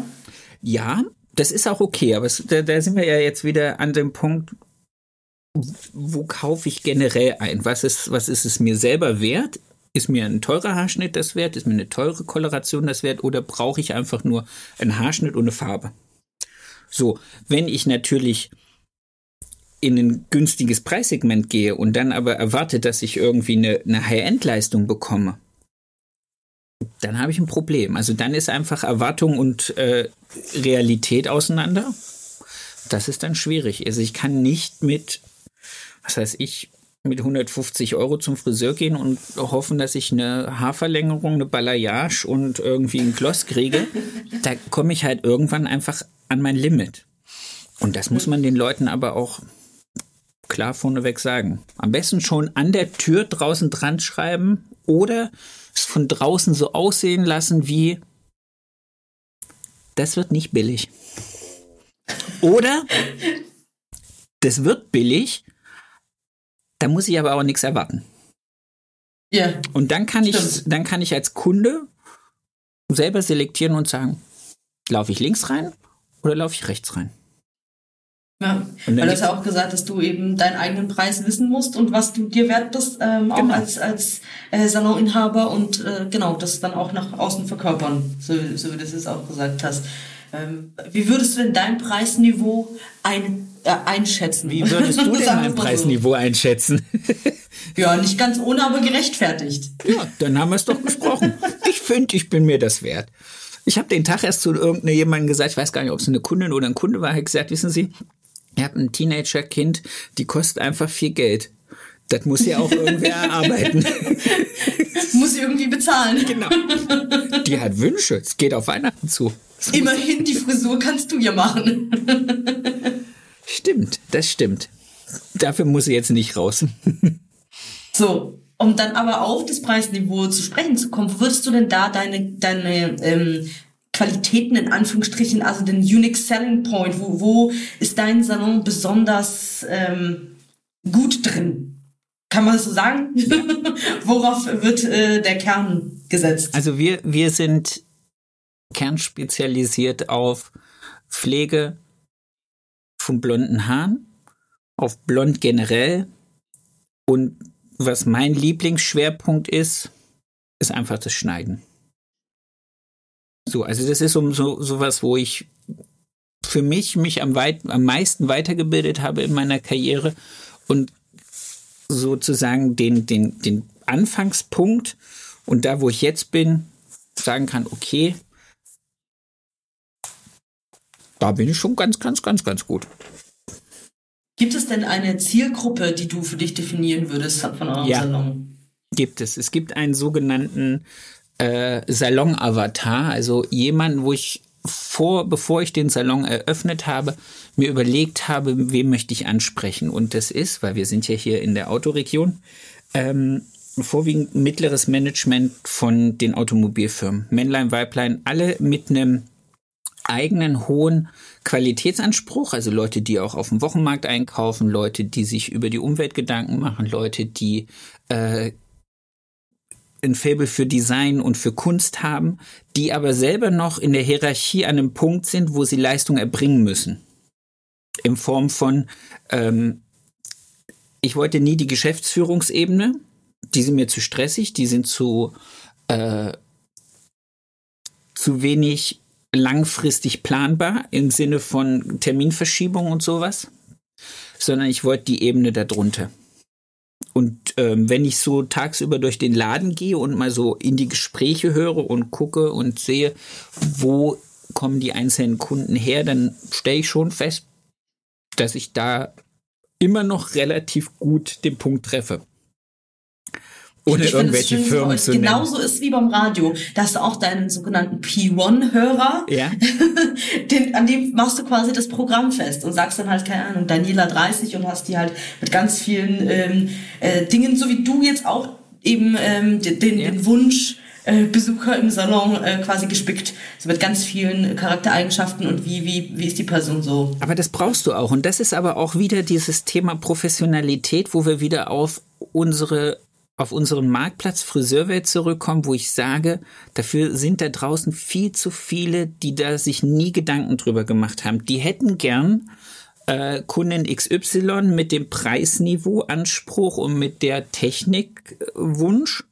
Ja, das ist auch okay, aber es, da, da sind wir ja jetzt wieder an dem Punkt, wo kaufe ich generell ein? Was ist, was ist es mir selber wert? Ist mir ein teurer Haarschnitt das wert? Ist mir eine teure Koloration das wert? Oder brauche ich einfach nur einen Haarschnitt ohne Farbe? So, wenn ich natürlich in ein günstiges Preissegment gehe und dann aber erwarte, dass ich irgendwie eine, eine High-End-Leistung bekomme, dann habe ich ein Problem. Also dann ist einfach Erwartung und äh, Realität auseinander. Das ist dann schwierig. Also ich kann nicht mit, was heißt ich, mit 150 Euro zum Friseur gehen und hoffen, dass ich eine Haarverlängerung, eine Balayage und irgendwie ein Gloss kriege. Da komme ich halt irgendwann einfach an mein Limit. Und das muss man den Leuten aber auch klar vorneweg sagen. Am besten schon an der Tür draußen dran schreiben oder es von draußen so aussehen lassen wie das wird nicht billig. Oder das wird billig, da muss ich aber auch nichts erwarten. Ja. Und dann kann ich, dann kann ich als Kunde selber selektieren und sagen, laufe ich links rein oder laufe ich rechts rein? Ja, weil du hast ja auch gesagt, dass du eben deinen eigenen Preis wissen musst und was du dir wert bist, ähm, auch Genau. als, als äh, Saloninhaber und äh, genau, das dann auch nach außen verkörpern, so, so wie du es jetzt auch gesagt hast. Ähm, wie würdest du denn dein Preisniveau ein, äh, einschätzen? Wie würdest du denn mein mal so. Preisniveau einschätzen? Ja, nicht ganz ohne, aber gerechtfertigt. Ja, dann haben wir es doch besprochen. Ich finde, ich bin mir das wert. Ich habe den Tag erst zu irgendjemandem gesagt, ich weiß gar nicht, ob es eine Kundin oder ein Kunde war, hat gesagt, wissen Sie, ihr habt ein Teenager-Kind, die kostet einfach viel Geld. Das muss ja auch irgendwer erarbeiten. Muss ich irgendwie bezahlen. genau. Die hat Wünsche. Es geht auf Weihnachten zu. Immerhin, die Frisur kannst du ja machen. Stimmt, das stimmt. Dafür muss sie jetzt nicht raus. So, um dann aber auf das Preisniveau zu sprechen zu kommen, würdest du denn da deine, deine ähm, Qualitäten in Anführungsstrichen, also den Unique Selling Point, wo, wo ist dein Salon besonders ähm, gut drin? Kann man das so sagen? Worauf wird äh, der Kern gesetzt? Also wir, wir sind kernspezialisiert auf Pflege von blonden Haaren, auf blond generell und was mein Lieblingsschwerpunkt ist, ist einfach das Schneiden. So, also das ist um so sowas, wo ich für mich mich am, weit, am meisten weitergebildet habe in meiner Karriere und sozusagen den, den, den Anfangspunkt und da, wo ich jetzt bin, sagen kann, okay, da bin ich schon ganz, ganz, ganz, ganz gut. Gibt es denn eine Zielgruppe, die du für dich definieren würdest von eurem Ja. Salon? Gibt es. Es gibt einen sogenannten äh, Salon-Avatar, also jemanden, wo ich vor, bevor ich den Salon eröffnet habe, mir überlegt habe, wem möchte ich ansprechen. Und das ist, weil wir sind ja hier in der Autoregion, ähm, vorwiegend mittleres Management von den Automobilfirmen. Männlein, Weiblein, alle mit einem eigenen hohen Qualitätsanspruch, also Leute, die auch auf dem Wochenmarkt einkaufen, Leute, die sich über die Umwelt Gedanken machen, Leute, die äh, ein Faible für Design und für Kunst haben, die aber selber noch in der Hierarchie an einem Punkt sind, wo sie Leistung erbringen müssen. In Form von, ähm, ich wollte nie die Geschäftsführungsebene, die sind mir zu stressig, die sind zu, äh, zu wenig langfristig planbar im Sinne von Terminverschiebung und sowas, sondern ich wollte die Ebene darunter. Und ähm, wenn ich so tagsüber durch den Laden gehe und mal so in die Gespräche höre und gucke und sehe, wo kommen die einzelnen Kunden her, dann stelle ich schon fest, dass ich da immer noch relativ gut den Punkt treffe. Ohne Ich irgendwelche schön, Firmen zu nennen. genauso ist wie beim Radio. Da hast du auch deinen sogenannten P1-Hörer. Ja. Den, an dem machst du quasi das Programm fest und sagst dann halt, keine Ahnung, Daniela 30 und hast die halt mit ganz vielen ähm, äh, Dingen, so wie du jetzt auch eben ähm, den, den, Ja. den Wunsch äh, Besucher im Salon äh, quasi gespickt. So mit ganz vielen Charaktereigenschaften und wie, wie, wie ist die Person so. Aber das brauchst du auch. Und das ist aber auch wieder dieses Thema Professionalität, wo wir wieder auf unsere auf unseren Marktplatz Friseurwelt zurückkommen, wo ich sage, dafür sind da draußen viel zu viele, die da sich nie Gedanken drüber gemacht haben. Die hätten gern äh, Kunden XY mit dem Preisniveau Anspruch und mit der Technikwunsch,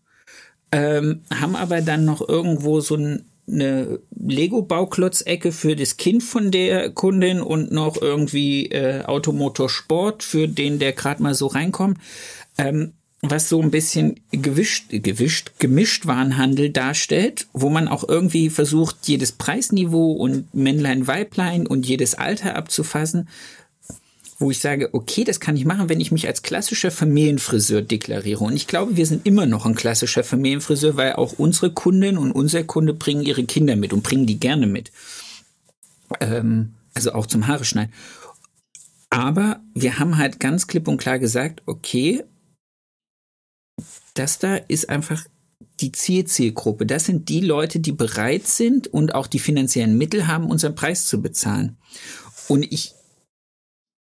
ähm, haben aber dann noch irgendwo so ein eine Lego-Bauklotz-Ecke für das Kind von der Kundin und noch irgendwie äh, Automotorsport für den, der gerade mal so reinkommt. Ähm, was so ein bisschen gewischt, gewischt, gemischt Warenhandel darstellt, wo man auch irgendwie versucht, jedes Preisniveau und Männlein, Weiblein und jedes Alter abzufassen, wo ich sage, okay, das kann ich machen, wenn ich mich als klassischer Familienfriseur deklariere. Und ich glaube, wir sind immer noch ein klassischer Familienfriseur, weil auch unsere Kundin und unser Kunde bringen ihre Kinder mit und bringen die gerne mit. Ähm, also auch zum Haare schneiden. Aber wir haben halt ganz klipp und klar gesagt, okay, das da ist einfach die Zielzielgruppe. Das sind die Leute, die bereit sind und auch die finanziellen Mittel haben, unseren Preis zu bezahlen. Und ich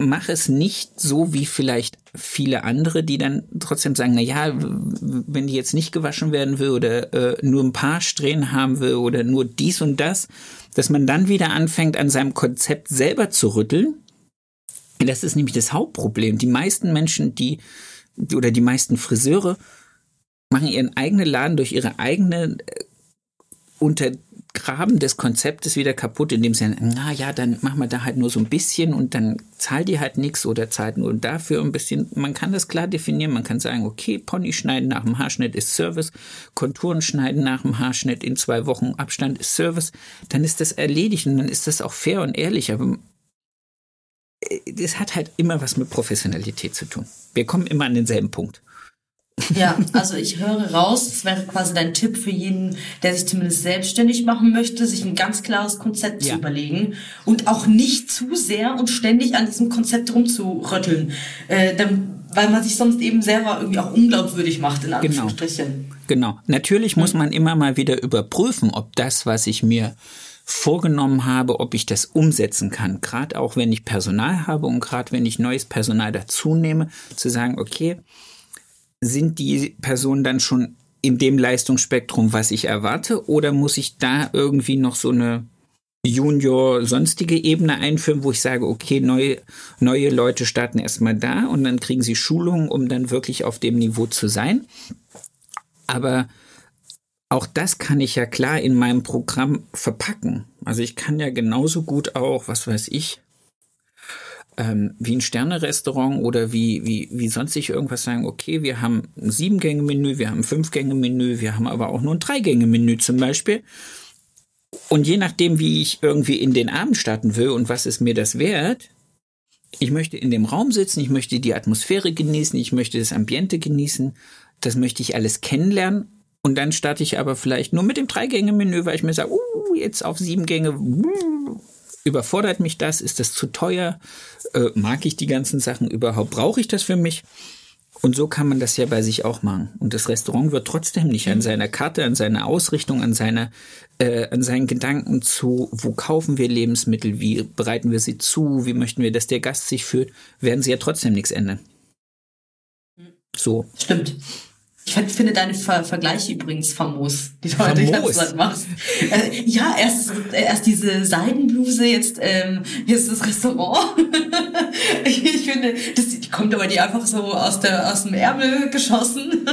mache es nicht so wie vielleicht viele andere, die dann trotzdem sagen, na ja, wenn die jetzt nicht gewaschen werden will oder äh, nur ein paar Strähnen haben will oder nur dies und das, dass man dann wieder anfängt, an seinem Konzept selber zu rütteln. Das ist nämlich das Hauptproblem. Die meisten Menschen, die oder die meisten Friseure machen ihren eigenen Laden durch ihre eigene äh, Untergraben des Konzeptes wieder kaputt, indem sie, na ja, dann machen wir da halt nur so ein bisschen und dann zahlt die halt nichts oder zahlt nur dafür ein bisschen. Man kann das klar definieren. Man kann sagen, okay, Pony schneiden nach dem Haarschnitt ist Service, Konturen schneiden nach dem Haarschnitt in zwei Wochen Abstand ist Service. Dann ist das erledigt und dann ist das auch fair und ehrlich. Aber das hat halt immer was mit Professionalität zu tun. Wir kommen immer an denselben Punkt. Ja, also ich höre raus, das wäre quasi dein Tipp für jeden, der sich zumindest selbstständig machen möchte, sich ein ganz klares Konzept ja. zu überlegen und auch nicht zu sehr und ständig an diesem Konzept rumzurötteln, äh, dann, weil man sich sonst eben selber irgendwie auch unglaubwürdig macht, in genau. Anführungsstrichen. Genau. genau. Natürlich hm. muss man immer mal wieder überprüfen, ob das, was ich mir vorgenommen habe, ob ich das umsetzen kann. Gerade auch wenn ich Personal habe und gerade wenn ich neues Personal dazu nehme, zu sagen, okay, sind die Personen dann schon in dem Leistungsspektrum, was ich erwarte, oder muss ich da irgendwie noch so eine Junior sonstige Ebene einführen, wo ich sage, okay, neue, neue Leute starten erstmal da und dann kriegen sie Schulungen, um dann wirklich auf dem Niveau zu sein. Aber auch das kann ich ja klar in meinem Programm verpacken. Also ich kann ja genauso gut auch, was weiß ich, ähm, wie ein Sterne-Restaurant oder wie, wie, wie sonst sich irgendwas sagen, okay, wir haben ein Sieben-Gänge-Menü, wir haben ein Fünf-Gänge-Menü, wir haben aber auch nur ein Drei-Gänge-Menü zum Beispiel. Und je nachdem, wie ich irgendwie in den Abend starten will und was ist mir das wert, ich möchte in dem Raum sitzen, ich möchte die Atmosphäre genießen, ich möchte das Ambiente genießen, das möchte ich alles kennenlernen. Und dann starte ich aber vielleicht nur mit dem Drei-Gänge-Menü, weil ich mir sage, uh, jetzt auf sieben Gänge, uh, überfordert mich das? Ist das zu teuer? Äh, mag ich die ganzen Sachen überhaupt? Brauche ich das für mich? Und so kann man das ja bei sich auch machen. Und das Restaurant wird trotzdem nicht an mhm. seiner Karte, an seiner Ausrichtung, an seiner, äh, an seinen Gedanken zu, wo kaufen wir Lebensmittel, wie bereiten wir sie zu, wie möchten wir, dass der Gast sich fühlt, werden sie ja trotzdem nichts ändern. Mhm. So. Stimmt. Ich finde deine Ver Vergleiche übrigens famos, die du heute die ganze Zeit machst. Äh, ja, erst, erst diese Seidenbluse, jetzt, ähm, jetzt das Restaurant. ich, ich finde, das die kommt aber die einfach so aus, der, aus dem Ärmel geschossen.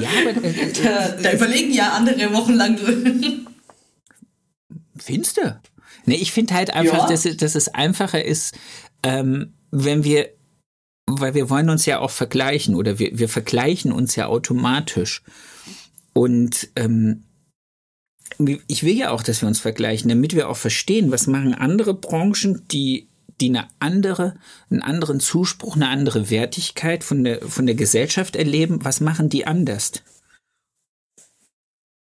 Ja, aber äh, äh da, da überlegen ja andere wochenlang drin. Findest du? Nee, ich finde halt einfach, ja. dass, dass es einfacher ist, ähm, wenn wir weil wir wollen uns ja auch vergleichen oder wir, wir vergleichen uns ja automatisch. Und ähm, ich will ja auch, dass wir uns vergleichen, damit wir auch verstehen, was machen andere Branchen, die die eine andere, einen anderen Zuspruch, eine andere Wertigkeit von der, von der Gesellschaft erleben, was machen die anders?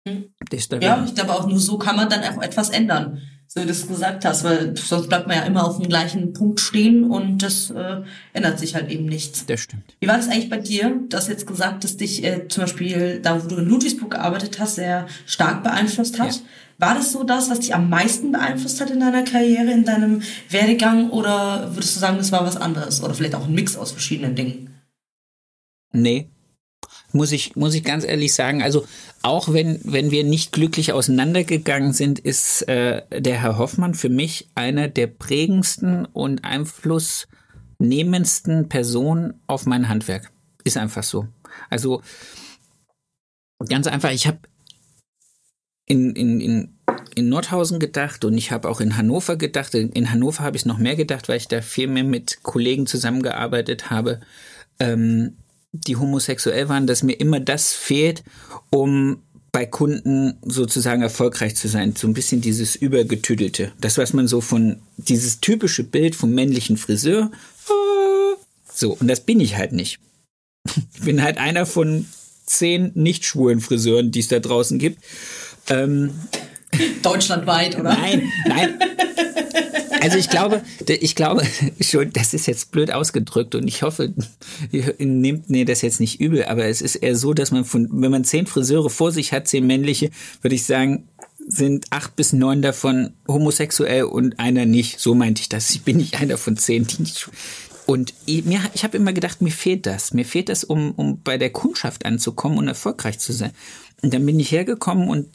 Hm. Ja, ich glaube auch nur so kann man dann auch etwas ändern. So wie du es gesagt hast, weil sonst bleibt man ja immer auf dem gleichen Punkt stehen und das äh, ändert sich halt eben nichts. Das stimmt. Wie war das eigentlich bei dir? Du hast jetzt gesagt, dass dich äh, zum Beispiel da, wo du in Ludwigsburg gearbeitet hast, sehr stark beeinflusst hat. Ja. War das so das, was dich am meisten beeinflusst hat in deiner Karriere, in deinem Werdegang oder würdest du sagen, das war was anderes oder vielleicht auch ein Mix aus verschiedenen Dingen? Nee, muss ich, muss ich ganz ehrlich sagen. Also auch wenn, wenn wir nicht glücklich auseinandergegangen sind, ist äh, der Herr Hoffmann für mich einer der prägendsten und einflussnehmendsten Personen auf mein Handwerk. Ist einfach so. Also ganz einfach, ich habe in, in, in, in Nordhausen gedacht und ich habe auch in Hannover gedacht. In Hannover habe ich noch mehr gedacht, weil ich da viel mehr mit Kollegen zusammengearbeitet habe. Ähm, die homosexuell waren, dass mir immer das fehlt, um bei Kunden sozusagen erfolgreich zu sein. So ein bisschen dieses Übergetüdelte. Das, was man so von, dieses typische Bild vom männlichen Friseur. So, und das bin ich halt nicht. Ich bin halt einer von zehn nicht schwulen Friseuren, die es da draußen gibt. Ähm, Deutschlandweit, oder? Nein, nein. Also ich glaube, ich glaube, schon, das ist jetzt blöd ausgedrückt und ich hoffe, ihr nehmt nee, das jetzt nicht übel, aber es ist eher so, dass man von, wenn man zehn Friseure vor sich hat, zehn männliche, würde ich sagen, sind acht bis neun davon homosexuell und einer nicht. So meinte ich das. Ich bin nicht einer von zehn, die nicht. Und mir, ich habe immer gedacht, mir fehlt das. Mir fehlt das, um, um bei der Kundschaft anzukommen und erfolgreich zu sein. Und dann bin ich hergekommen und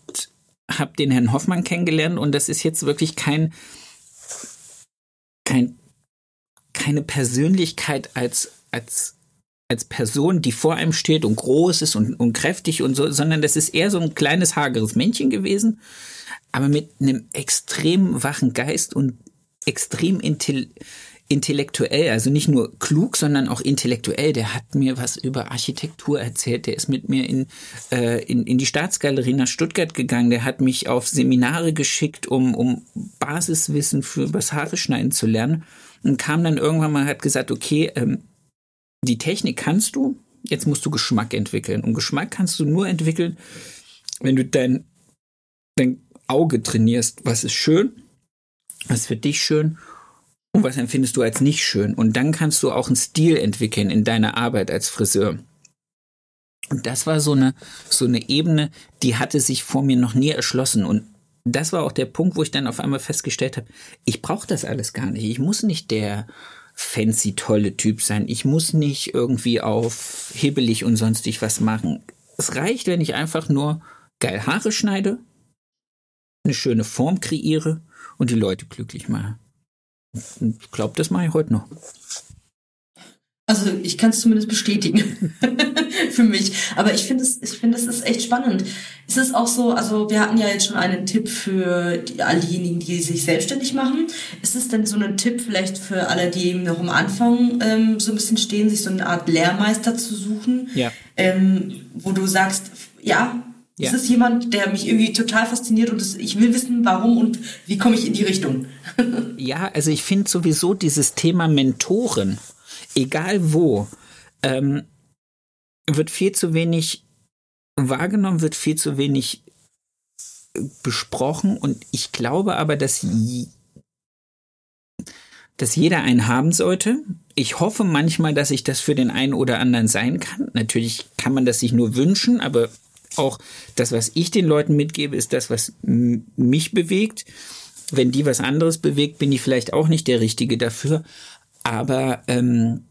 habe den Herrn Hoffmann kennengelernt und das ist jetzt wirklich kein kein, keine Persönlichkeit als, als, als Person, die vor einem steht und groß ist und, und kräftig und so, sondern das ist eher so ein kleines, hageres Männchen gewesen, aber mit einem extrem wachen Geist und extrem intelligent intellektuell, also nicht nur klug, sondern auch intellektuell. Der hat mir was über Architektur erzählt. Der ist mit mir in, äh, in, in die Staatsgalerie nach Stuttgart gegangen. Der hat mich auf Seminare geschickt, um, um Basiswissen für das Haare schneiden zu lernen. Und kam dann irgendwann mal, hat gesagt, okay, ähm, die Technik kannst du, jetzt musst du Geschmack entwickeln. Und Geschmack kannst du nur entwickeln, wenn du dein, dein Auge trainierst. Was ist schön? Was ist für dich schön? Und was empfindest du als nicht schön? Und dann kannst du auch einen Stil entwickeln in deiner Arbeit als Friseur. Und das war so eine, so eine Ebene, die hatte sich vor mir noch nie erschlossen. Und das war auch der Punkt, wo ich dann auf einmal festgestellt habe, ich brauche das alles gar nicht. Ich muss nicht der fancy tolle Typ sein. Ich muss nicht irgendwie auf hebelig und sonstig was machen. Es reicht, wenn ich einfach nur geil Haare schneide, eine schöne Form kreiere und die Leute glücklich mache. Ich glaube, das mache ich heute noch. Also ich kann es zumindest bestätigen für mich. Aber ich finde es, ich finde es ist echt spannend. Ist es auch so, also wir hatten ja jetzt schon einen Tipp für die, all diejenigen, die sich selbstständig machen. Ist es denn so ein Tipp vielleicht für alle, die noch am Anfang ähm, so ein bisschen stehen, sich so eine Art Lehrmeister zu suchen? Ja. Ähm, wo du sagst, ja, ja. Es ist jemand, der mich irgendwie total fasziniert und das, ich will wissen, warum und wie komme ich in die Richtung. ja, also ich finde sowieso dieses Thema Mentoren, egal wo, ähm, wird viel zu wenig wahrgenommen, wird viel zu wenig besprochen und ich glaube aber, dass, dass jeder einen haben sollte. Ich hoffe manchmal, dass ich das für den einen oder anderen sein kann. Natürlich kann man das sich nur wünschen, aber auch das, was ich den Leuten mitgebe, ist das, was mich bewegt. Wenn die was anderes bewegt, bin ich vielleicht auch nicht der Richtige dafür. Aber ähm,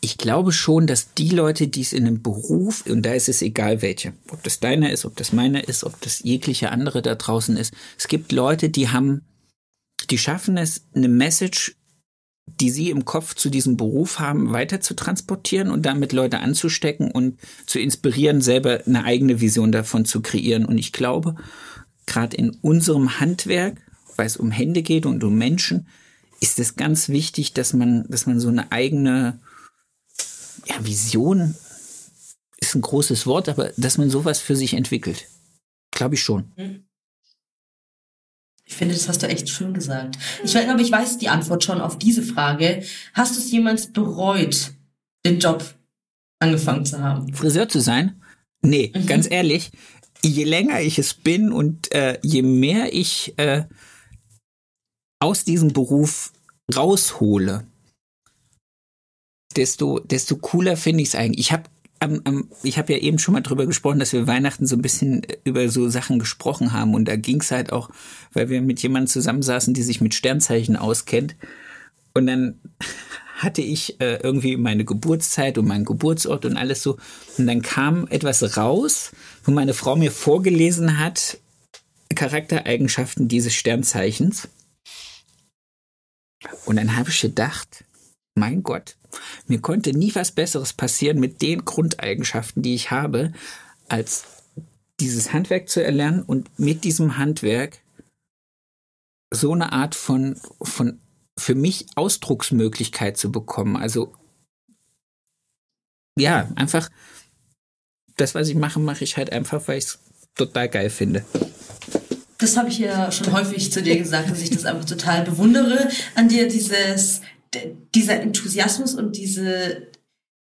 ich glaube schon, dass die Leute, die es in einem Beruf, und da ist es egal welche, ob das deiner ist, ob das meiner ist, ob das jegliche andere da draußen ist, es gibt Leute, die haben, die schaffen es, eine Message die sie im Kopf zu diesem Beruf haben, weiter zu transportieren und damit Leute anzustecken und zu inspirieren, selber eine eigene Vision davon zu kreieren. Und ich glaube, gerade in unserem Handwerk, weil es um Hände geht und um Menschen, ist es ganz wichtig, dass man, dass man so eine eigene ja, Vision ist ein großes Wort, aber dass man sowas für sich entwickelt. Glaube ich schon. Mhm. Ich finde, das hast du echt schön gesagt. Ich glaube, ich weiß die Antwort schon auf diese Frage. Hast du es jemals bereut, den Job angefangen zu haben? Friseur zu sein? Nee, mhm. ganz ehrlich, je länger ich es bin und äh, je mehr ich äh, aus diesem Beruf raushole, desto, desto cooler finde ich es eigentlich. Ich habe am, am, ich habe ja eben schon mal drüber gesprochen, dass wir Weihnachten so ein bisschen über so Sachen gesprochen haben. Und da ging es halt auch, weil wir mit jemandem zusammensaßen, die sich mit Sternzeichen auskennt. Und dann hatte ich äh, irgendwie meine Geburtszeit und meinen Geburtsort und alles so. Und dann kam etwas raus, wo meine Frau mir vorgelesen hat, Charaktereigenschaften dieses Sternzeichens. Und dann habe ich gedacht, mein Gott, mir konnte nie was Besseres passieren mit den Grundeigenschaften, die ich habe, als dieses Handwerk zu erlernen und mit diesem Handwerk so eine Art von, von für mich Ausdrucksmöglichkeit zu bekommen. Also ja, einfach das, was ich mache, mache ich halt einfach, weil ich es total geil finde. Das habe ich ja schon häufig zu dir gesagt, dass ich das einfach total bewundere an dir, dieses, dieser Enthusiasmus und diese,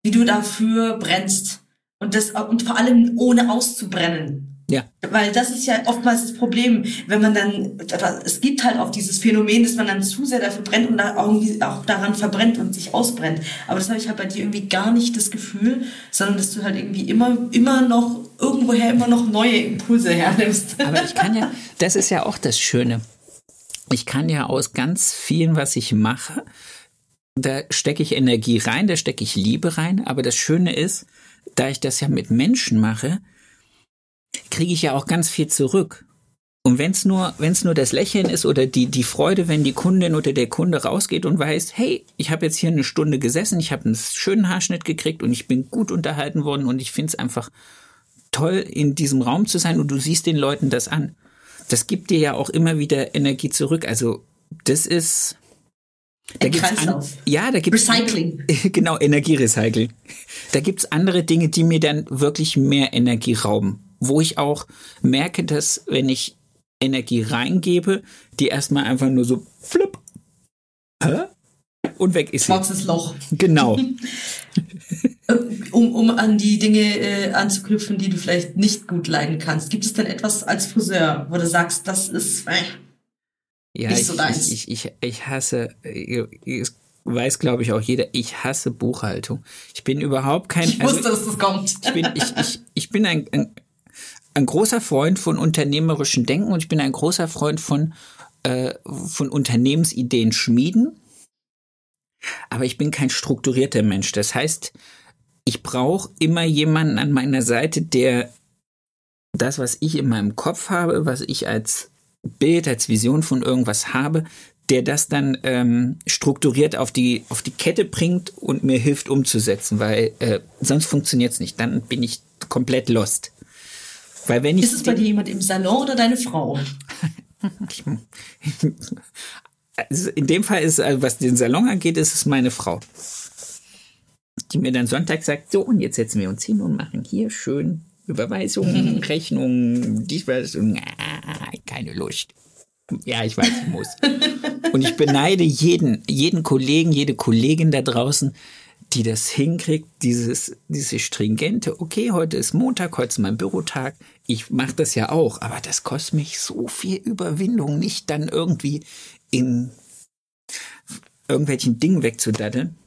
wie du dafür brennst. Und das, und vor allem ohne auszubrennen. Ja. Weil das ist ja oftmals das Problem, wenn man dann, es gibt halt auch dieses Phänomen, dass man dann zu sehr dafür brennt und da irgendwie auch daran verbrennt und sich ausbrennt. Aber das habe ich halt bei dir irgendwie gar nicht das Gefühl, sondern dass du halt irgendwie immer, immer noch, irgendwoher immer noch neue Impulse hernimmst. Aber ich kann ja, das ist ja auch das Schöne. Ich kann ja aus ganz vielen, was ich mache, da stecke ich Energie rein, da stecke ich Liebe rein. Aber das Schöne ist, da ich das ja mit Menschen mache, kriege ich ja auch ganz viel zurück. Und wenn es nur, wenn's nur das Lächeln ist oder die, die Freude, wenn die Kundin oder der Kunde rausgeht und weiß, hey, ich habe jetzt hier eine Stunde gesessen, ich habe einen schönen Haarschnitt gekriegt und ich bin gut unterhalten worden und ich finde es einfach toll, in diesem Raum zu sein und du siehst den Leuten das an. Das gibt dir ja auch immer wieder Energie zurück. Also das ist. Da gibt's an, ja, da gibt's Recycling. genau, Energierecycling. Da gibt's andere Dinge, die mir dann wirklich mehr Energie rauben wo ich auch merke, dass wenn ich Energie reingebe, die erstmal einfach nur so flipp, hä? und weg ist. Schwarzes Loch. Genau. um, um an die Dinge äh, anzuknüpfen, die du vielleicht nicht gut leiden kannst. Gibt es denn etwas als Friseur, wo du sagst, das ist äh, ja, nicht ich, so deins? Ich, ich, ich hasse, ich, weiß, glaube ich, auch jeder, ich hasse Buchhaltung. Ich bin überhaupt kein. Ich wusste, also, dass das kommt. Ich bin, ich, ich, ich bin ein, ein, ein großer Freund von unternehmerischen Denken und ich bin ein großer Freund von, äh, von Unternehmensideen schmieden. Aber ich bin kein strukturierter Mensch. Das heißt, ich brauche immer jemanden an meiner Seite, der das, was ich in meinem Kopf habe, was ich als Bild, als Vision von irgendwas habe, der das dann ähm, strukturiert auf die, auf die Kette bringt und mir hilft umzusetzen, weil äh, sonst funktioniert es nicht. Dann bin ich komplett lost. Weil wenn ich ist es bei dir jemand im Salon oder deine Frau? also in dem Fall ist, also was den Salon angeht, ist es meine Frau. Die mir dann Sonntag sagt, so, und jetzt setzen wir uns hin und machen hier schön Überweisungen, Rechnungen, dies, was, und ah, keine Lust. Ja, ich weiß, ich muss. und ich beneide jeden, jeden Kollegen, jede Kollegin da draußen, die das hinkriegt, dieses, dieses stringente, okay, heute ist Montag, heute ist mein Bürotag, ich mache das ja auch, aber das kostet mich so viel Überwindung, nicht dann irgendwie in irgendwelchen Dingen wegzudaddeln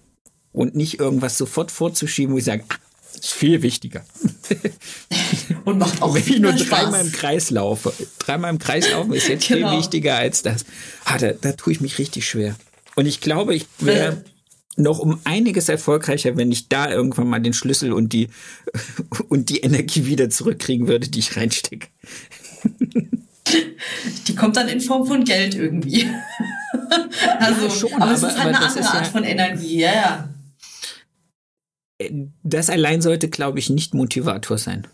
und nicht irgendwas sofort vorzuschieben, wo ich sage, ah, ist viel wichtiger. Und macht auch Wenn ich nur dreimal im Kreis laufe, dreimal im Kreis laufen ist jetzt Genau. viel wichtiger als das. Ah, da, da tue ich mich richtig schwer. Und ich glaube, ich wäre noch um einiges erfolgreicher, wenn ich da irgendwann mal den Schlüssel und die und die Energie wieder zurückkriegen würde, die ich reinstecke. Die kommt dann in Form von Geld irgendwie. also, Ja, schon, aber, es ist halt aber eine andere Art ja- von Energie, ja, ja. Das allein sollte, glaube ich, nicht Motivator sein.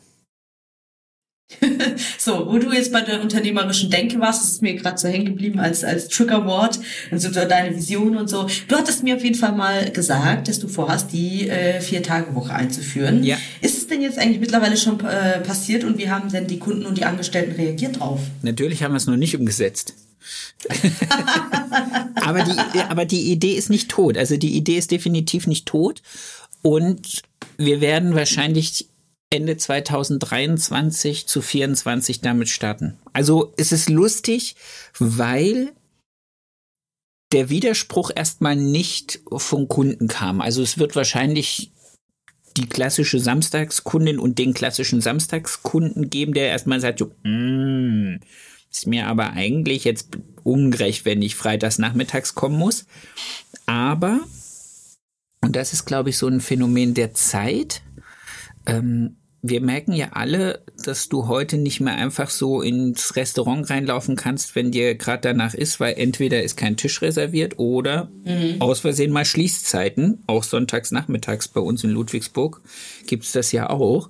So, wo du jetzt bei der unternehmerischen Denke warst, das ist mir gerade so hängen geblieben als, als Triggerwort und so deine Vision und so. Du hattest mir auf jeden Fall mal gesagt, dass du vorhast, die äh, Vier-Tage-Woche einzuführen. Ja. Ist es denn jetzt eigentlich mittlerweile schon äh, passiert und wie haben denn die Kunden und die Angestellten reagiert drauf? Natürlich haben wir es noch nicht umgesetzt. aber, die, aber die Idee ist nicht tot. Also die Idee ist definitiv nicht tot. Und wir werden wahrscheinlich Ende 2023 zu 24 damit starten. Also es ist lustig, weil der Widerspruch erstmal nicht vom Kunden kam. Also es wird wahrscheinlich die klassische Samstagskundin und den klassischen Samstagskunden geben, der erstmal sagt, so, mm, ist mir aber eigentlich jetzt ungerecht, wenn ich freitags nachmittags kommen muss. Aber, und das ist, glaube ich, so ein Phänomen der Zeit, ähm, wir merken ja alle, dass du heute nicht mehr einfach so ins Restaurant reinlaufen kannst, wenn dir gerade danach ist, weil entweder ist kein Tisch reserviert oder mhm. aus Versehen mal Schließzeiten. Auch sonntags nachmittags bei uns in Ludwigsburg gibt's das ja auch.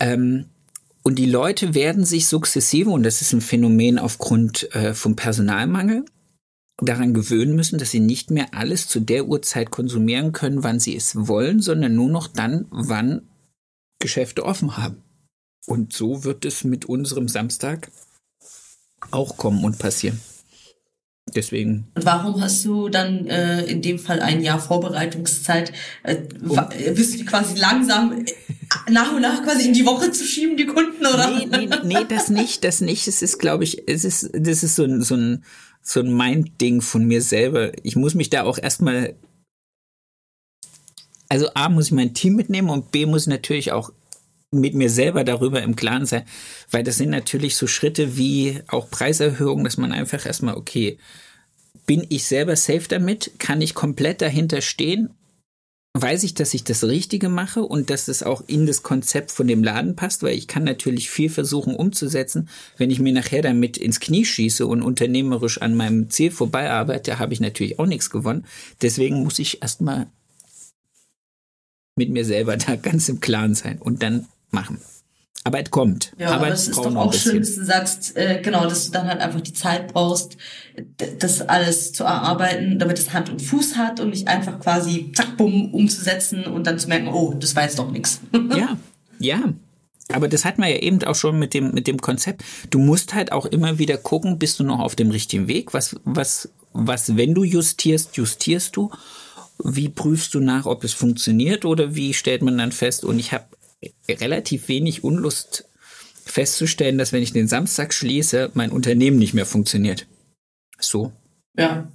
Ähm, und die Leute werden sich sukzessive, und das ist ein Phänomen aufgrund äh, vom Personalmangel, daran gewöhnen müssen, dass sie nicht mehr alles zu der Uhrzeit konsumieren können, wann sie es wollen, sondern nur noch dann, wann Geschäfte offen haben. Und so wird es mit unserem Samstag auch kommen und passieren. Deswegen. Und warum hast du dann äh, in dem Fall ein Jahr Vorbereitungszeit? Äh, um, bist du quasi langsam äh, nach und nach quasi in die Woche zu schieben, die Kunden, oder? Nee, nee, nee das nicht, das nicht. Es ist, glaube ich, es ist, das ist so ein, so ein, so ein Mind-Ding von mir selber. Ich muss mich da auch erstmal also A muss ich mein Team mitnehmen und B muss ich natürlich auch mit mir selber darüber im Klaren sein, weil das sind natürlich so Schritte wie auch Preiserhöhungen, dass man einfach erstmal, okay, bin ich selber safe damit? Kann ich komplett dahinter stehen? Weiß ich, dass ich das Richtige mache und dass es auch in das Konzept von dem Laden passt, weil ich kann natürlich viel versuchen umzusetzen. Wenn ich mir nachher damit ins Knie schieße und unternehmerisch an meinem Ziel vorbei arbeite, habe ich natürlich auch nichts gewonnen. Deswegen muss ich erstmal mit mir selber da ganz im Klaren sein und dann machen. Arbeit kommt. Ja, Arbeit aber es ist doch auch schön, dass du sagst, äh, genau, dass du dann halt einfach die Zeit brauchst, das alles zu erarbeiten, damit es Hand und Fuß hat und nicht einfach quasi zack, bumm, umzusetzen und dann zu merken, oh, das war jetzt doch nichts. Ja, ja. Aber das hat man ja eben auch schon mit dem, mit dem Konzept. Du musst halt auch immer wieder gucken, bist du noch auf dem richtigen Weg? Was, was, was, wenn du justierst, justierst du? Wie prüfst du nach, ob es funktioniert oder wie stellt man dann fest? Und ich habe relativ wenig Unlust festzustellen, dass wenn ich den Samstag schließe, mein Unternehmen nicht mehr funktioniert. So. Ja.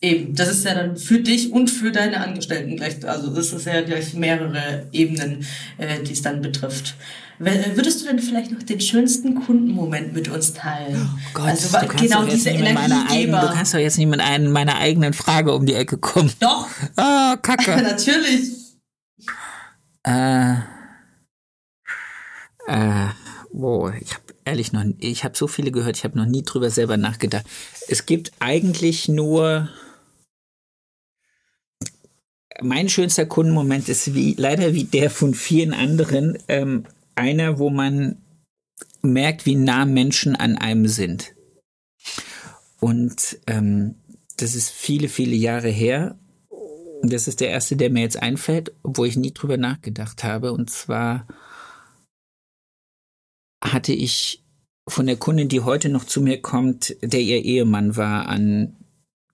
Eben, das ist ja dann für dich und für deine Angestellten gleich, also das ist ja gleich mehrere Ebenen, äh, die es dann betrifft. Würdest du denn vielleicht noch den schönsten Kundenmoment mit uns teilen? Oh Gott, also du genau diese Energiegeber. du kannst doch jetzt nicht mit einer meiner eigenen Frage um die Ecke kommen. Doch. Ah, Kacke. Natürlich. Äh, äh, boah, ich habe ehrlich noch, ich habe so viele gehört, ich habe noch nie drüber selber nachgedacht. Es gibt eigentlich nur mein schönster Kundenmoment ist wie leider wie der von vielen anderen ähm, einer, wo man merkt, wie nah Menschen an einem sind. Und ähm, das ist viele, viele Jahre her. Das ist der erste, der mir jetzt einfällt, wo ich nie drüber nachgedacht habe. Und zwar hatte ich von der Kundin, die heute noch zu mir kommt, der ihr Ehemann war an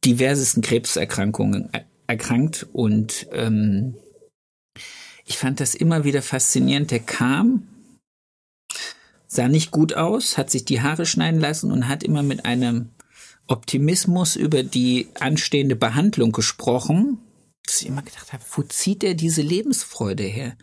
diversesten Krebserkrankungen erkrankt und ähm, ich fand das immer wieder faszinierend. Der kam sah nicht gut aus, hat sich die Haare schneiden lassen und hat immer mit einem Optimismus über die anstehende Behandlung gesprochen, dass ich immer gedacht habe, wo zieht er diese Lebensfreude her?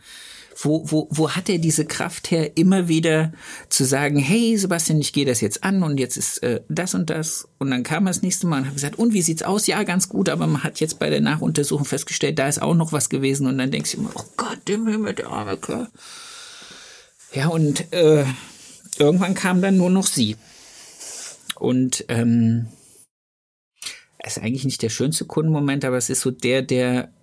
Wo, wo, wo hat er diese Kraft her, immer wieder zu sagen, hey Sebastian, ich gehe das jetzt an und jetzt ist äh, das und das. Und dann kam er das nächste Mal und hat gesagt, und wie sieht's aus? Ja, ganz gut, aber man hat jetzt bei der Nachuntersuchung festgestellt, da ist auch noch was gewesen. Und dann denkst du immer, oh Gott, dem Himmel, der arme Kerl. Ja, und äh, irgendwann kam dann nur noch sie. Und ähm, ist eigentlich nicht der schönste Kundenmoment, aber es ist so der, der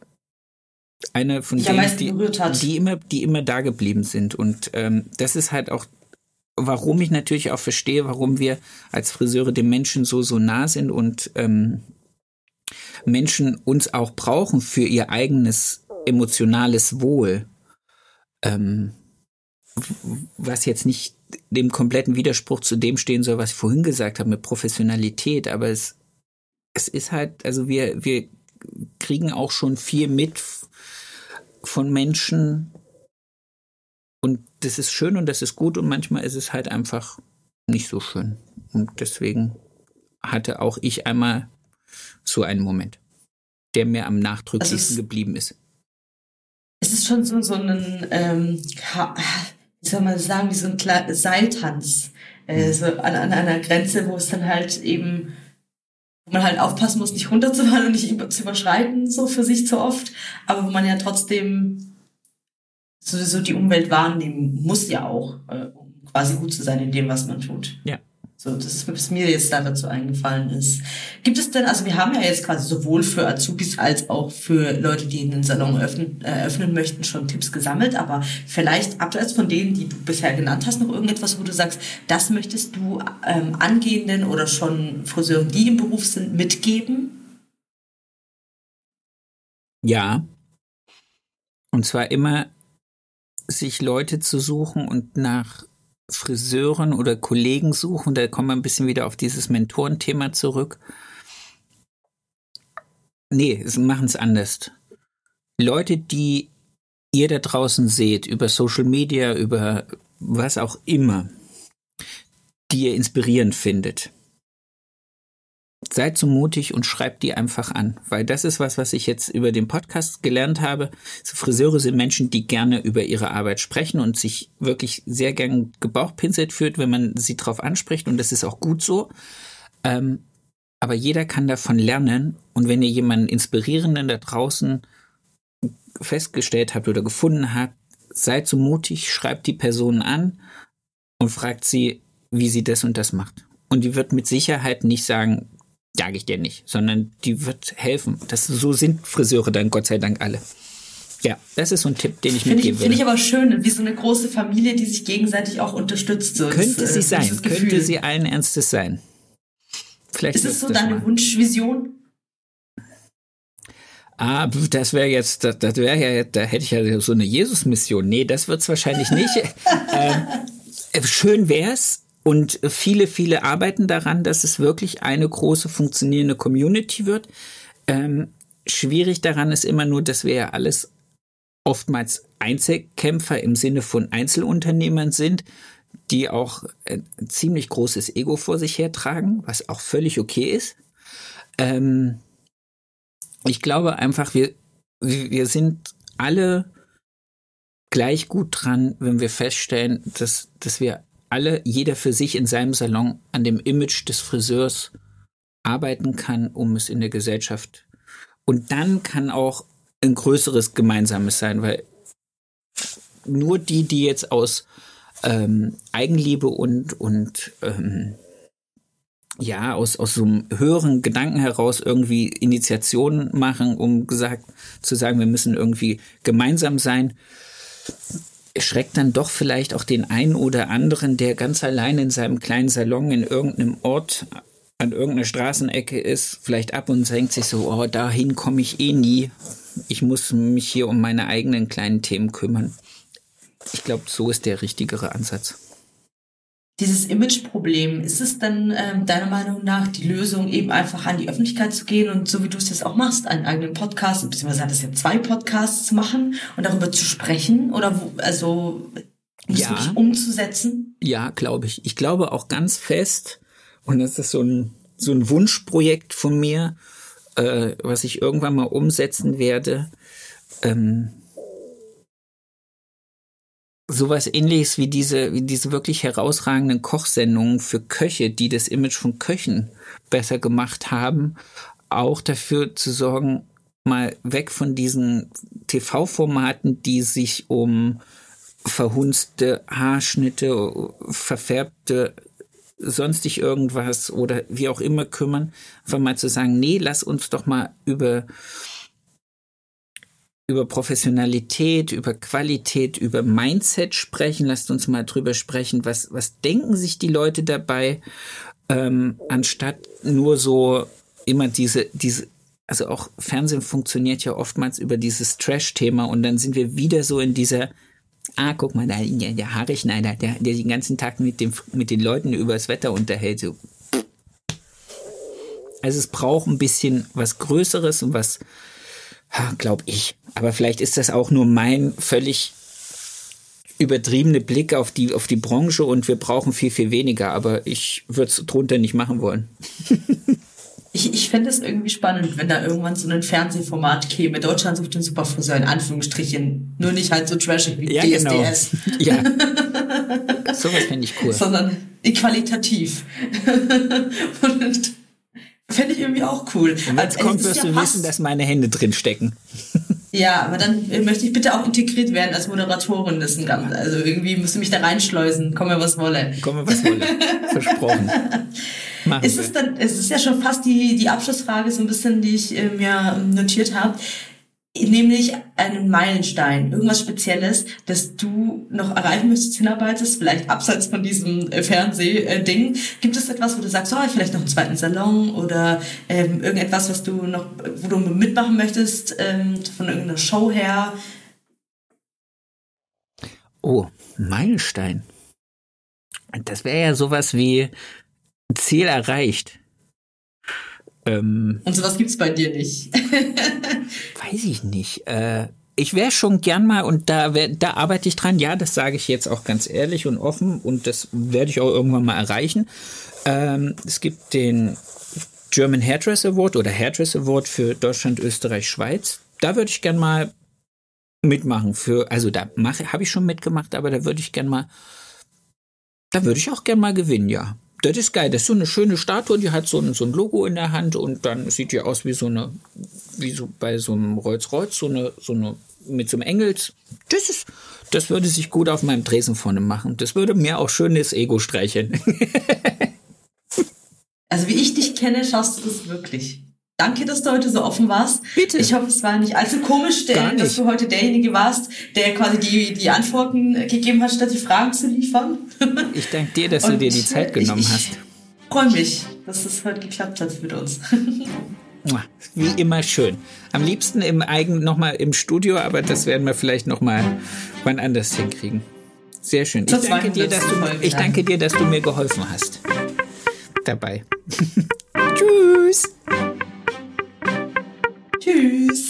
eine von denen, die, die, immer, die immer da geblieben sind. Und ähm, das ist halt auch, warum ich natürlich auch verstehe, warum wir als Friseure den Menschen so, so nah sind und ähm, Menschen uns auch brauchen für ihr eigenes emotionales Wohl. Ähm, was jetzt nicht dem kompletten Widerspruch zu dem stehen soll, was ich vorhin gesagt habe mit Professionalität, aber es, es ist halt, also wir, wir kriegen auch schon viel mit von Menschen und das ist schön und das ist gut und manchmal ist es halt einfach nicht so schön. Und deswegen hatte auch ich einmal So ein Moment, der mir am nachdrücklichsten also geblieben ist. Es ist schon so, so ein, ähm, wie soll man sagen, wie so ein Seiltanz. Äh, so an, an einer Grenze, wo es dann halt eben man halt aufpassen muss, nicht runterzufahren und nicht zu überschreiten, so für sich zu oft, aber wo man ja trotzdem sowieso die Umwelt wahrnehmen muss ja auch, äh, um quasi gut zu sein in dem, was man tut. Ja. So, das ist, was mir jetzt da dazu eingefallen ist. Gibt es denn, also wir haben ja jetzt quasi sowohl für Azubis als auch für Leute, die einen Salon öffnen, eröffnen möchten, schon Tipps gesammelt, aber vielleicht abseits von denen, die du bisher genannt hast, noch irgendetwas, wo du sagst, das möchtest du ähm, angehenden oder schon Friseuren, die im Beruf sind, mitgeben? Ja. Und zwar immer sich Leute zu suchen und nach Friseuren oder Kollegen suchen. Da kommen wir ein bisschen wieder auf dieses Mentorenthema zurück. Nee, sie machen es anders. Leute, die ihr da draußen seht, über Social Media, über was auch immer, die ihr inspirierend findet, seid so mutig und schreibt die einfach an, weil das ist was, was ich jetzt über den Podcast gelernt habe. So Friseure sind Menschen, die gerne über ihre Arbeit sprechen und sich wirklich sehr gern gebauchpinselt führt, wenn man sie drauf anspricht und das ist auch gut so. Ähm, aber jeder kann davon lernen und wenn ihr jemanden Inspirierenden da draußen festgestellt habt oder gefunden habt, seid so mutig, schreibt die Person an und fragt sie, wie sie das und das macht. Und die wird mit Sicherheit nicht sagen, sage ich dir nicht, sondern die wird helfen. Das, so sind Friseure dann Gott sei Dank alle. Ja, das ist so ein Tipp, den ich find mitgebe. Finde ich aber schön, wie so eine große Familie, die sich gegenseitig auch unterstützt. So könnte das, sie äh, sein, könnte sie allen Ernstes sein. Vielleicht ist es so deine mal. Wunschvision? Ah, das wäre jetzt, das, das wäre ja, da hätte ich ja so eine Jesus-Mission. Nee, das wird's wahrscheinlich nicht. ähm, schön wär's, und viele, viele arbeiten daran, dass es wirklich eine große funktionierende Community wird. Ähm, schwierig daran ist immer nur, dass wir ja alles oftmals Einzelkämpfer im Sinne von Einzelunternehmern sind, die auch ein ziemlich großes Ego vor sich hertragen, was auch völlig okay ist. Ähm, ich glaube einfach, wir, wir sind alle gleich gut dran, wenn wir feststellen, dass, dass wir alle, jeder für sich in seinem Salon an dem Image des Friseurs arbeiten kann, um es in der Gesellschaft. Und dann kann auch ein größeres Gemeinsames sein, weil nur die, die jetzt aus ähm, Eigenliebe und, und ähm, ja, aus, aus so einem höheren Gedanken heraus irgendwie Initiationen machen, um gesagt zu sagen, wir müssen irgendwie gemeinsam sein, schreckt dann doch vielleicht auch den einen oder anderen, der ganz allein in seinem kleinen Salon in irgendeinem Ort an irgendeiner Straßenecke ist, vielleicht ab und denkt sich so, oh, dahin komme ich eh nie. Ich muss mich hier um meine eigenen kleinen Themen kümmern. Ich glaube, so ist der richtigere Ansatz dieses Imageproblem, ist es dann ähm, deiner Meinung nach die Lösung, eben einfach an die Öffentlichkeit zu gehen und so wie du es jetzt auch machst, einen eigenen Podcast, beziehungsweise hat es ja zwei Podcasts zu machen und darüber zu sprechen oder wo, also ja. umzusetzen? Ja, glaube ich. Ich glaube auch ganz fest, und das ist so ein, so ein Wunschprojekt von mir, äh, was ich irgendwann mal umsetzen werde. Ähm, sowas ähnliches wie diese, wie diese wirklich herausragenden Kochsendungen für Köche, die das Image von Köchen besser gemacht haben, auch dafür zu sorgen, mal weg von diesen TV-Formaten, die sich um verhunzte Haarschnitte, verfärbte sonstig irgendwas oder wie auch immer kümmern, einfach mal zu sagen, nee, lass uns doch mal über über Professionalität, über Qualität, über Mindset sprechen. Lasst uns mal drüber sprechen, was, was denken sich die Leute dabei, ähm, anstatt nur so immer diese, diese, also auch Fernsehen funktioniert ja oftmals über dieses Trash-Thema und dann sind wir wieder so in dieser, ah, guck mal, da, der, der Haarschneider, der, der den ganzen Tag mit, dem, mit den Leuten über das Wetter unterhält. So. Also es braucht ein bisschen was Größeres und was, glaube ich. Aber vielleicht ist das auch nur mein völlig übertriebene Blick auf die, auf die Branche und wir brauchen viel, viel weniger. Aber ich würde es drunter nicht machen wollen. ich, ich fände es irgendwie spannend, wenn da irgendwann so ein Fernsehformat käme. Deutschland sucht den Superfriseur in Anführungsstrichen. Nur nicht halt so trashig wie Ja, DSDS. genau. Ja. Sowas finde ich cool. sondern qualitativ. Und fände ich irgendwie auch cool. Wenn es Also, kommt, wirst ja du fast- wissen, dass meine Hände drin stecken. Ja, aber dann möchte ich bitte auch integriert werden als Moderatorin des Ganzen. Also irgendwie musst du mich da reinschleusen, komme was wolle. Komme, was wolle. Versprochen. Machen Ist wir. es dann, es ist ja schon fast die, die Abschlussfrage so ein bisschen, die ich äh, mir notiert habe. Nämlich einen Meilenstein, irgendwas Spezielles, das du noch erreichen möchtest, hinarbeitest, vielleicht abseits von diesem äh, Fernsehding. Gibt es etwas, wo du sagst, oh, vielleicht noch einen zweiten Salon oder ähm, irgendetwas, was du noch, wo du mitmachen möchtest, ähm, von irgendeiner Show her? Oh, Meilenstein. Das wäre ja sowas wie Ziel erreicht. Ähm, Und sowas gibt's bei dir nicht. weiß ich nicht. Äh, ich wäre schon gern mal, und da, wär, da arbeite ich dran, ja, das sage ich jetzt auch ganz ehrlich und offen und das werde ich auch irgendwann mal erreichen. Ähm, es gibt den German Hairdress Award oder Hairdress Award für Deutschland, Österreich, Schweiz. Da würde ich gern mal mitmachen für, also da mache, habe ich schon mitgemacht, aber da würde ich gern mal, da würde ich auch gern mal gewinnen, ja. Das ist geil. Das ist so eine schöne Statue, die hat so ein, so ein Logo in der Hand und dann sieht die aus wie so eine, wie so bei so einem Rolls-Royce, so eine, so eine, mit so einem Engels. Das ist, das würde sich gut auf meinem Dresen vorne machen. Das würde mir auch schönes Ego streicheln. Also wie ich dich kenne, schaust du das wirklich. Danke, dass du heute so offen warst. Bitte. Ich hoffe, es war nicht allzu komisch, der, nicht. dass du heute derjenige warst, der quasi die, die Antworten gegeben hat, statt die Fragen zu liefern. Ich danke dir, dass du dir die Zeit ich- genommen ich hast. freue mich, dass es heute geklappt hat mit uns. Wie immer schön. Am liebsten im eigen nochmal im Studio, aber das werden wir vielleicht nochmal wann anders hinkriegen. Sehr schön. Ich danke, dir, 200. dass du, ich danke dir, dass du mir geholfen hast. Dabei. Tschüss. Tschüss.